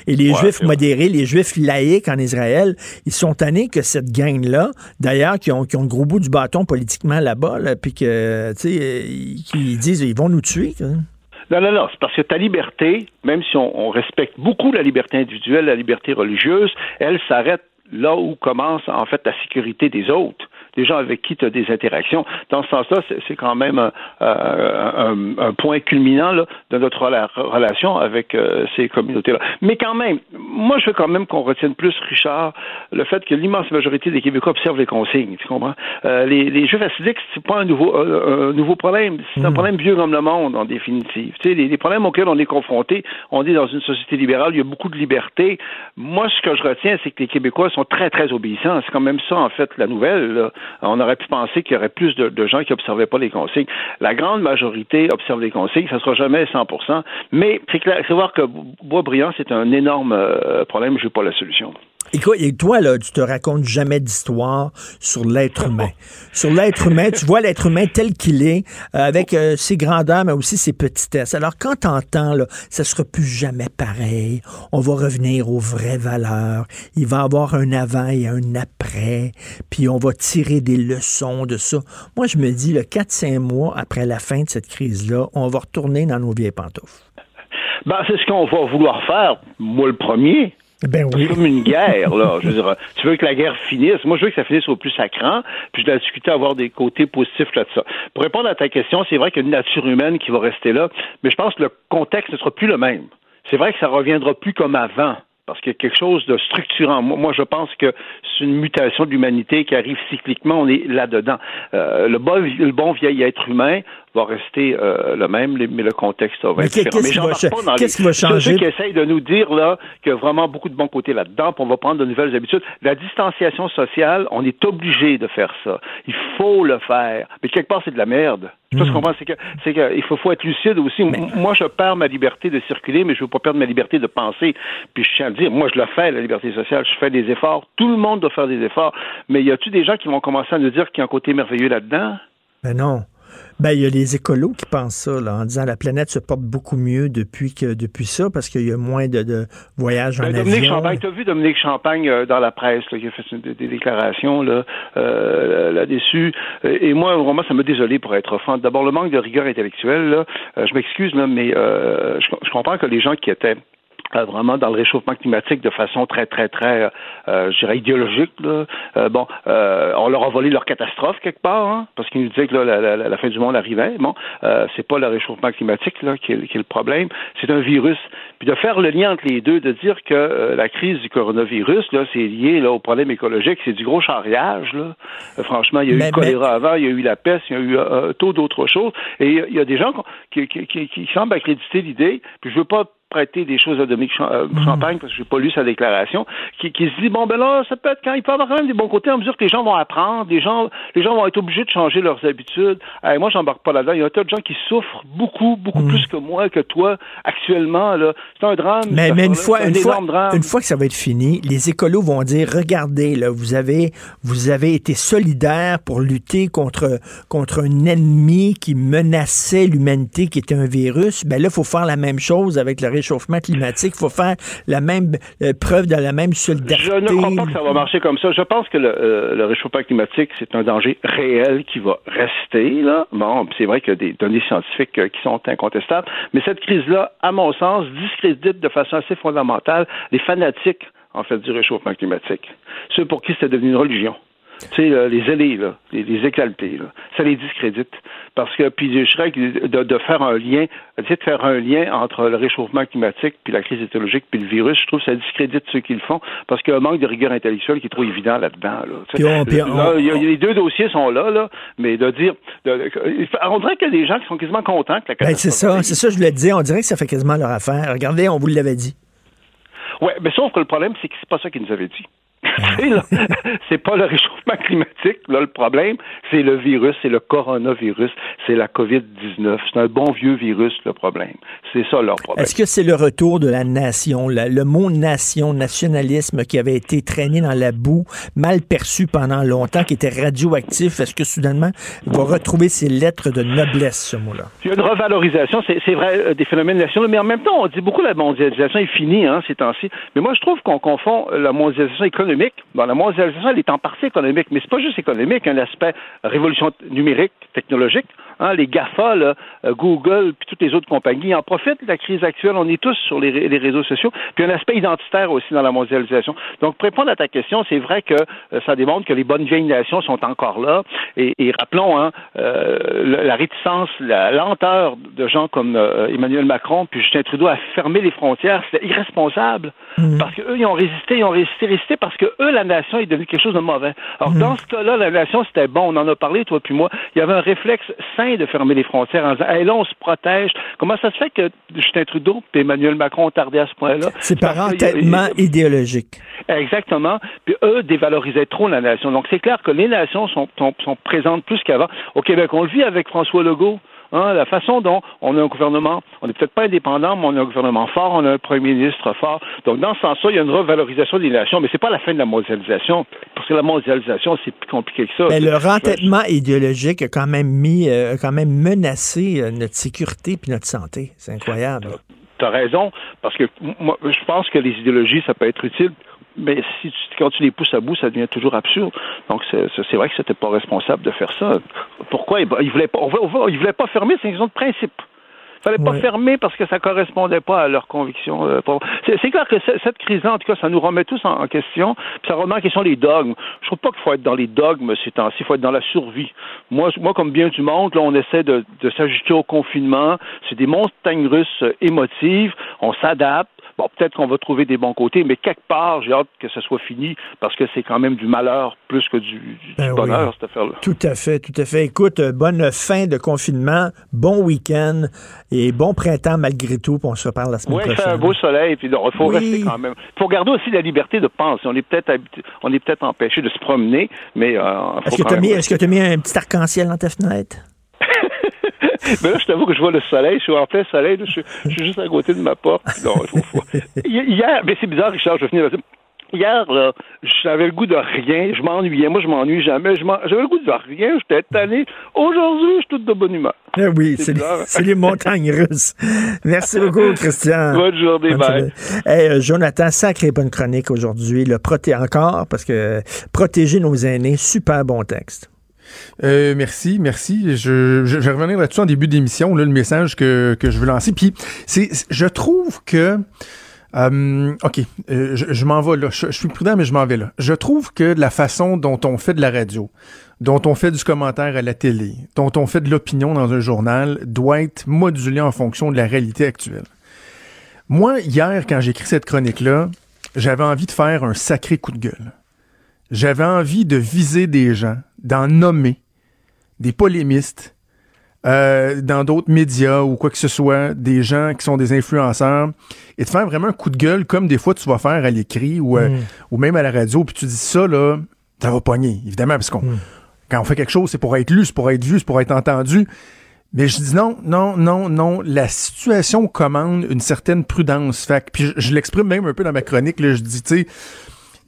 Et les Ouais, Juifs modérés, les Juifs laïcs en Israël, ils sont tannés que cette gang-là, d'ailleurs, qui ont, qui ont le gros bout du bâton politiquement là-bas, là, puis que, tu sais, euh, disent, ils vont nous tuer. Non, non, non, c'est parce que ta liberté, même si on, on respecte beaucoup la liberté individuelle, la liberté religieuse, elle s'arrête là où commence en fait la sécurité des autres, des gens avec qui tu as des interactions. Dans ce sens-là, c'est- quand même un, euh, un- un point culminant là, de notre rela- relation avec euh, ces communautés-là. Mais quand même, moi, je veux quand même qu'on retienne plus, Richard, le fait que l'immense majorité des Québécois observent les consignes. Tu comprends? Euh, les, les Juifs assidiques, c'est pas un nouveau, euh, un nouveau problème. C'est un problème vieux comme le monde, en définitive. Tu sais, les, les problèmes auxquels on est confronté, on est dans une société libérale, il y a beaucoup de liberté. Moi, ce que je retiens, c'est que les Québécois sont très, très obéissants. C'est quand même ça, en fait, la nouvelle. là. On aurait pu penser qu'il y aurait plus de, gens qui observaient pas les consignes. La grande majorité observe les consignes. Ça sera jamais 100% Mais c'est clair, c'est voir que Boisbriand, c'est un énorme euh, problème. Je n'ai pas la solution. Écoute, et toi, là, tu te racontes jamais d'histoire sur l'être humain. sur l'être humain, tu vois l'être humain tel qu'il est, euh, avec euh, ses grandeurs, mais aussi ses petitesses. Alors, quand t'entends, là, ça sera plus jamais pareil, on va revenir aux vraies valeurs, il va y avoir un avant et un après, puis on va tirer des leçons de ça. Moi, je me dis, le 4-5 mois après la fin de cette crise-là, on va retourner dans nos vieilles pantoufles. Ben, c'est ce qu'on va vouloir faire, moi le premier. Ben. C'est comme une guerre, là. Je veux dire, tu veux que la guerre finisse? Moi, je veux que ça finisse au plus sacrant, puis je dois discuter, avoir des côtés positifs là-dessus. Pour répondre à ta question, c'est vrai qu'il y a une nature humaine qui va rester là, mais je pense que le contexte ne sera plus le même. C'est vrai que ça reviendra plus comme avant. Parce qu'il y a quelque chose de structurant. Moi, je pense que c'est une mutation de l'humanité qui arrive cycliquement. On est là-dedans. Euh, le bon vieil être humain va rester euh, le même, mais le contexte va Mais être différent. pas dans les- qu'est-ce qui va changer? Ceux qui essayent de nous dire là qu'il y a vraiment beaucoup de bons côtés là-dedans, puis on va prendre de nouvelles habitudes. La distanciation sociale, on est obligé de faire ça. Il faut le faire. Mais quelque part, c'est de la merde. Je ce qu'on pense, c'est que c'est que il faut, faut être lucide aussi. Moi, je perds ma liberté de circuler, mais je veux pas perdre ma liberté de penser. Puis je tiens à le dire, moi, je le fais, la liberté sociale. Je fais des efforts. Tout le monde doit faire des efforts. Mais y a-tu des gens qui vont commencer à nous dire qu'il y a un côté merveilleux là-dedans? Ben non. Ben, il y a les écolos qui pensent ça, là, en disant la planète se porte beaucoup mieux depuis que depuis ça, parce qu'il y a moins de, de voyages en Ben, Dominique avion. Champagne, t'as vu Dominique Champagne euh, dans la presse là, qui a fait une- des, déclarations là, euh, là-dessus. Euh, Et moi, vraiment, ça m'a désolé pour être offrant. D'abord, le manque de rigueur intellectuelle, là, euh, je m'excuse, là, mais euh, je, je comprends que les gens qui étaient euh, vraiment dans le réchauffement climatique de façon très, très, très, euh, je dirais, idéologique. Là. Euh, bon, euh, on leur a volé leur catastrophe quelque part, hein, parce qu'ils nous disaient que là, la, la, la, fin du monde arrivait. Bon, euh, c'est pas le réchauffement climatique là, qui, est, qui est le problème, c'est un virus. Puis de faire le lien entre les deux, de dire que euh, la crise du coronavirus, là, c'est lié là, au problème écologique, c'est du gros charriage. Là. Euh, franchement, il y a eu le choléra avant, il y a eu la peste, il y a eu euh, taux d'autres choses. Et il y, a des gens qui, qui, qui, qui semblent accréditer l'idée, puis je veux pas prêter des choses à Dominique euh, Mm. Champagne, parce que j'ai pas lu sa déclaration, qui, qui se dit bon ben là, ça peut être quand il peut avoir quand même des bons côtés en mesure que les gens vont apprendre, les gens, les gens vont être obligés de changer leurs habitudes. Hey, moi, j'embarque pas là-dedans. Il y a un tas de gens qui souffrent beaucoup, beaucoup plus que moi, que toi, actuellement. Là. C'est un drame. Mais, mais une fois, un une fois, drame. une fois que ça va être fini, les écolos vont dire regardez, là, vous avez, vous avez été solidaires pour lutter contre, contre un ennemi qui menaçait l'humanité, qui était un virus. Ben là, il faut faire la même chose avec le réchauffement climatique. Il faut faire la même euh, preuve de la même solidarité. Je ne crois pas que ça va marcher comme ça. Je pense que le, euh, le réchauffement climatique, c'est un danger réel qui va rester. Là. Bon, c'est vrai qu'il y a des données scientifiques euh, qui sont incontestables, mais cette crise-là, à mon sens, discrédite de façon assez fondamentale les fanatiques, en fait, du réchauffement climatique. Ceux pour qui c'est devenu une religion. Tu sais, les ailés, là, les, les là, ça les discrédite. Parce que, puis je de, de faire un lien, de faire un lien entre le réchauffement climatique, puis la crise écologique, puis le virus, je trouve que ça discrédite ceux qui le font, parce qu'il y a un manque de rigueur intellectuelle qui est trop évident là-dedans. Là. Les deux dossiers sont là, là, mais de dire... de- on dirait qu'il y a des gens qui sont quasiment contents que la Ben, c'est ça, c'est ça, je voulais te dire. On dirait que ça fait quasiment leur affaire. Regardez, on vous l'avait dit. Ouais, mais sauf que le problème, c'est que c'est pas ça qu'ils nous avaient dit. C'est pas le réchauffement climatique, là, le problème, c'est le virus, c'est le coronavirus, c'est la COVID-19. C'est un bon vieux virus, le problème. C'est ça leur problème. Est-ce que c'est le retour de la nation, la- le mot nation, nationalisme qui avait été traîné dans la boue, mal perçu pendant longtemps, qui était radioactif, est-ce que soudainement il va retrouver ses lettres de noblesse, ce mot-là? Il y a une revalorisation, c'est vrai, euh, des phénomènes nationaux, mais en même temps, on dit beaucoup la mondialisation est finie hein, ces temps-ci. Mais moi, je trouve qu'on confond la mondialisation économique. Bon, la mondialisation, elle est en partie économique, mais c'est pas juste économique, un aspect révolution numérique, technologique. Hein, les GAFA, là, euh, Google, puis toutes les autres compagnies en profitent de la crise actuelle. On est tous sur les, ré- les réseaux sociaux. Puis un aspect identitaire aussi dans la mondialisation. Donc, pour répondre à ta question, c'est vrai que euh, ça démontre que les bonnes vieilles nations sont encore là. Et, et rappelons hein, euh, la réticence, la lenteur de gens comme euh, Emmanuel Macron puis Justin Trudeau à fermer les frontières, c'était irresponsable. Parce qu'eux, ils ont résisté, ils ont résisté, résisté parce que eux, la nation est devenue quelque chose de mauvais. Alors, dans ce cas-là, la nation, c'était bon. On en a parlé, toi puis moi. Il y avait un réflexe sain de fermer les frontières en disant, hey, là, on se protège. Comment ça se fait que Justin Trudeau et Emmanuel Macron ont tardé à ce point-là? C'est par entêtement idéologique. Exactement. Puis eux dévalorisaient trop la nation. Donc c'est clair que les nations sont, sont, sont présentes plus qu'avant. Au Québec, on le vit avec François Legault. Hein, la façon dont on a un gouvernement, on n'est peut-être pas indépendant, mais on a un gouvernement fort, on a un premier ministre fort. Donc, dans ce sens-là, il y a une revalorisation des nations, mais c'est pas la fin de la mondialisation, parce que la mondialisation, c'est plus compliqué que ça. Mais le rentêtement idéologique a quand même mis, euh, quand même menacé euh, notre sécurité puis notre santé. C'est incroyable. Tu as raison, parce que moi, je pense que les idéologies, ça peut être utile, mais si tu, quand tu les pousses à bout, ça devient toujours absurde. Donc, c'est vrai que c'était pas responsable de faire ça. Pourquoi? Il, il voulait pas, on va- on va- il voulait pas fermer, c'est une question de principe. Il fallait pas Ouais. fermer parce que ça correspondait pas à leurs convictions. euh, C'est clair que ce- cette crise-là, en tout cas, ça nous remet tous en, en question. Puis ça remet en question les dogmes. Je trouve pas qu'il faut être dans les dogmes ces temps-ci. Il faut être dans la survie. Moi, moi, comme bien du monde, là, on essaie de, de s'ajuster au confinement. C'est des montagnes russes euh, émotives. On s'adapte. Bon, peut-être qu'on va trouver des bons côtés, mais quelque part, j'ai hâte que ce soit fini parce que c'est quand même du malheur plus que du, Ben oui. bonheur, cette affaire-là. Tout à fait, tout à fait. Écoute, euh, bonne fin de confinement, bon week-end et bon printemps malgré tout, puis on se reparle la semaine Oui, il fait prochaine. un beau soleil, puis il faut Oui. rester quand même. Il faut garder aussi la liberté de penser. On est peut-être on est peut-être empêché de se promener, mais euh, Est-ce que tu as mis, est-ce que t'as mis un petit arc-en-ciel dans ta fenêtre? Mais là, je t'avoue que je vois le soleil, je suis en plein soleil, là, je, suis- je suis juste à côté de ma porte. Non, il faut- faut- Hi- Hier, mais c'est bizarre, Richard, je vais finir là-dessus. Hier, là, j'avais le goût de rien, je m'ennuyais. Moi, je m'ennuie jamais. J'avais le goût de rien, j'étais tanné. Aujourd'hui, je suis toute de bonne humeur. Ah oui, C'est les, bizarre. c'est les montagnes russes. Merci beaucoup, Christian. Bonne journée, bye. journée. Hey, euh, Jonathan, sacré bonne chronique aujourd'hui. Le proté encore, parce que protéger nos aînés, super bon texte. Euh, merci, merci. Je, je, je vais revenir là-dessus en début d'émission, là, le message que, que je veux lancer. Puis, c'est, je trouve que Euh, OK, euh, je, m'en vais là. Je, je suis prudent, mais je m'en vais là. Je trouve que la façon dont on fait de la radio, dont on fait du commentaire à la télé, dont on fait de l'opinion dans un journal, doit être modulée en fonction de la réalité actuelle. Moi, hier, quand j'ai écrit cette chronique-là, j'avais envie de faire un sacré coup de gueule. J'avais envie de viser des gens, d'en nommer, des polémistes, euh, dans d'autres médias ou quoi que ce soit, des gens qui sont des influenceurs, et de faire vraiment un coup de gueule comme des fois tu vas faire à l'écrit ou, euh, Mm. ou même à la radio, puis tu dis ça, là, ça va pogner, évidemment, parce qu'on quand on fait quelque chose, c'est pour être lu, c'est pour être vu, c'est pour être entendu. Mais je dis non, non, non, non. La situation commande une certaine prudence. Fait puis je, je l'exprime même un peu dans ma chronique. Là, je dis, tu sais,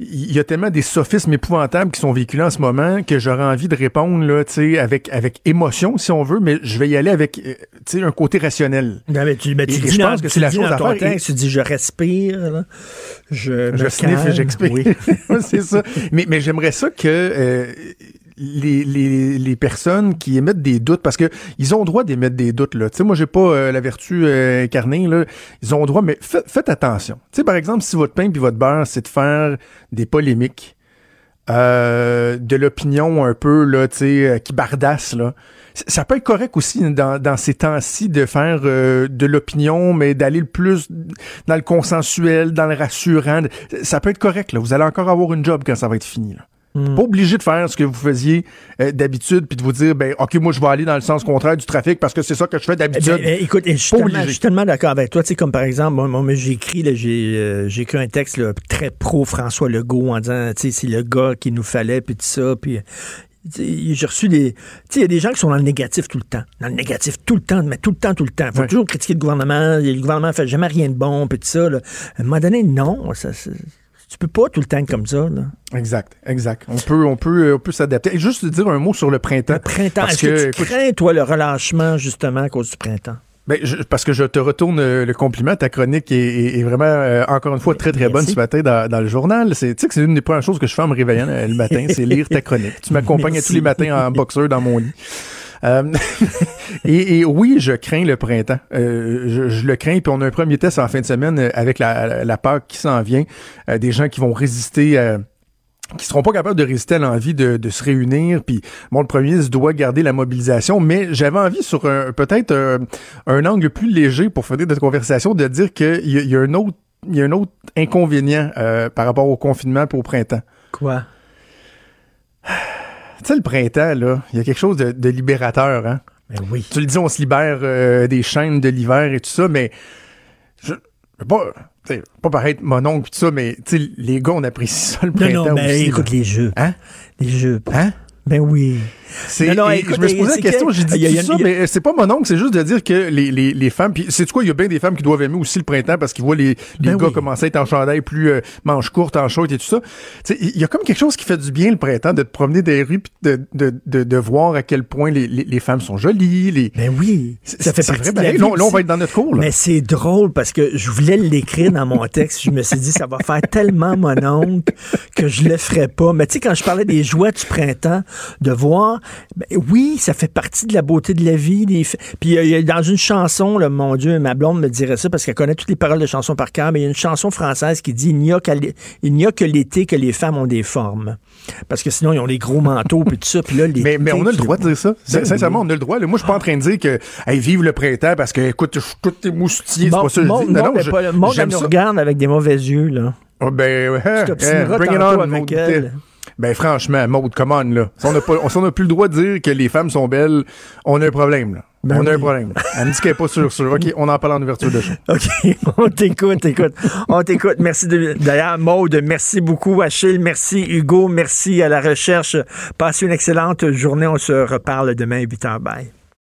il y a tellement des sophismes épouvantables qui sont véhiculés en ce moment que j'aurais envie de répondre là, tu avec avec émotion si on veut, mais je vais y aller avec euh, tu un côté rationnel. Non, mais tu, mais tu Et- et dis je dans- pense que tu c'est la chose à faire. Et- tu dis je respire, là. je, Je sniffe et j'explique. Oui. c'est ça. Mais, mais j'aimerais ça que euh, les, les, les personnes qui émettent des doutes, parce que ils ont droit d'émettre des doutes, là. Tu sais, moi, j'ai pas euh, la vertu euh, incarnée, là. Ils ont droit, mais fa- faites attention. Tu sais, par exemple, si votre pain puis votre beurre, c'est de faire des polémiques, euh, de l'opinion un peu, là, tu sais, euh, qui bardasse, là. Ça peut être correct aussi dans, dans ces temps-ci de faire de l'opinion, mais d'aller le plus dans le consensuel, dans le rassurant. Ça peut être correct, là. Vous allez encore avoir une job quand ça va être fini. Pas obligé de faire ce que vous faisiez euh, d'habitude, puis de vous dire, ben, OK, moi, je vais aller dans le sens contraire du trafic parce que c'est ça que je fais Eh d'habitude. bien, eh, écoute, je suis, tellement, d'accord avec toi. Tu sais, comme par exemple, moi, moi, j'ai écrit, j'ai, euh, écrit un texte là, très pro François Legault en disant, tu sais, c'est le gars qu'il nous fallait, puis tout ça, puis. euh, J'ai reçu des. Tu sais, il y a des gens qui sont dans le négatif tout le temps. Dans le négatif tout le temps, mais tout le temps, tout le temps. faut Ouais. toujours critiquer le gouvernement. Le gouvernement fait jamais rien de bon, puis tout ça. Là. À un moment donné, non. Ça- tu peux pas tout le temps être comme ça. Là. Exact, exact. On peut, on peut, on peut s'adapter. Et juste dire un mot sur le printemps. Le printemps, Parce est-ce que, que, tu écoute, crains, toi, le relâchement, justement, à cause du printemps? Ben, je- parce que je te retourne euh, le compliment. Ta chronique est, est- est vraiment, euh, encore une fois, très, très bonne ce matin dans, dans le journal. C'est, tu sais que c'est une des premières choses que je fais en me réveillant euh, le matin, c'est lire ta chronique. Tu m'accompagnes tous les matins en boxeur dans mon lit. Euh, et, oui, je crains le printemps. Euh, je, le crains. Puis on a un premier test en fin de semaine euh, avec la, la, qui s'en vient. Des gens qui vont résister à qui seront pas capables de résister à l'envie de, de se réunir. Puis, bon, le premier ministre doit garder la mobilisation, mais j'avais envie sur un- peut-être un, angle plus léger pour finir notre conversation de dire qu'il y, y a un autre il y a un autre inconvénient par rapport au confinement et au printemps. Quoi? Tu sais, le printemps, là, il y a quelque chose de, de libérateur, hein? Ben oui. Tu le dis, on se libère euh, des chaînes de l'hiver et tout ça, mais je, je veux pas, tu sais, pas paraître mon oncle et tout ça, mais tu sais, les gars, on apprécie ça le Non, printemps non, mais aussi. écoute là. les jeux. Hein? Les jeux. Hein? Ben oui. C'est, Non, non, et écoute, je me suis posé la question, que- j'ai dit y a- y a- ça, il y a- mais c'est pas mon oncle, c'est juste de dire que les, les, les femmes, puis c'est quoi, il y a bien des femmes qui doivent aimer aussi le printemps parce qu'ils voient les, les Ben gars oui. commencer à être en chandail plus euh, manches courtes, en short et tout ça. Il y a comme quelque chose qui fait du bien le printemps, de te promener des rues puis de, de, de, de voir à quel point les, les, les femmes sont jolies. Les... Ben oui. Ça fait partie vrai, de la vie Là, on- là, on aussi. va être dans notre cours. Là. Mais c'est drôle parce que je voulais l'écrire dans mon texte. Je me suis dit, ça va faire tellement mon oncle que je le ferais pas. Mais tu sais, quand je parlais des jouets du printemps, de voir, ben oui, ça fait partie de la beauté de la vie. les Puis euh, dans une chanson, là, mon Dieu, ma blonde me dirait ça parce qu'elle connaît toutes les paroles de chansons par cœur, mais il y a une chanson française qui dit, il n'y a, que l'été que les femmes ont des formes. Parce que sinon, ils ont des gros manteaux puis tout ça. Puis là, Mais, mais on a le droit de dire ça. Ben Sincèrement, oui. on a le droit. là. Moi, je suis pas en train de dire que hey, vive le printemps parce que, écoute, je suis tout émoustillé. C'est Bon, pas ça. Non, non, je- pas- le monde, nous regarde avec des mauvais yeux, là. Ah, ben, ouais, Tu t'obstineras bring it on, avec elle. Ben, franchement, Maud, come on, là. Si on n'a si plus le droit de dire que les femmes sont belles, on a un problème, là. Ben on a un problème. Elle me dit qu'elle est pas sûre, sûre. OK, on en parle en ouverture de show. OK, on t'écoute, écoute. On t'écoute. Merci d'ailleurs, Maude, merci beaucoup. Achille, merci. Hugo, merci à la recherche. Passez une excellente journée. On se reparle demain à 8h. Bye.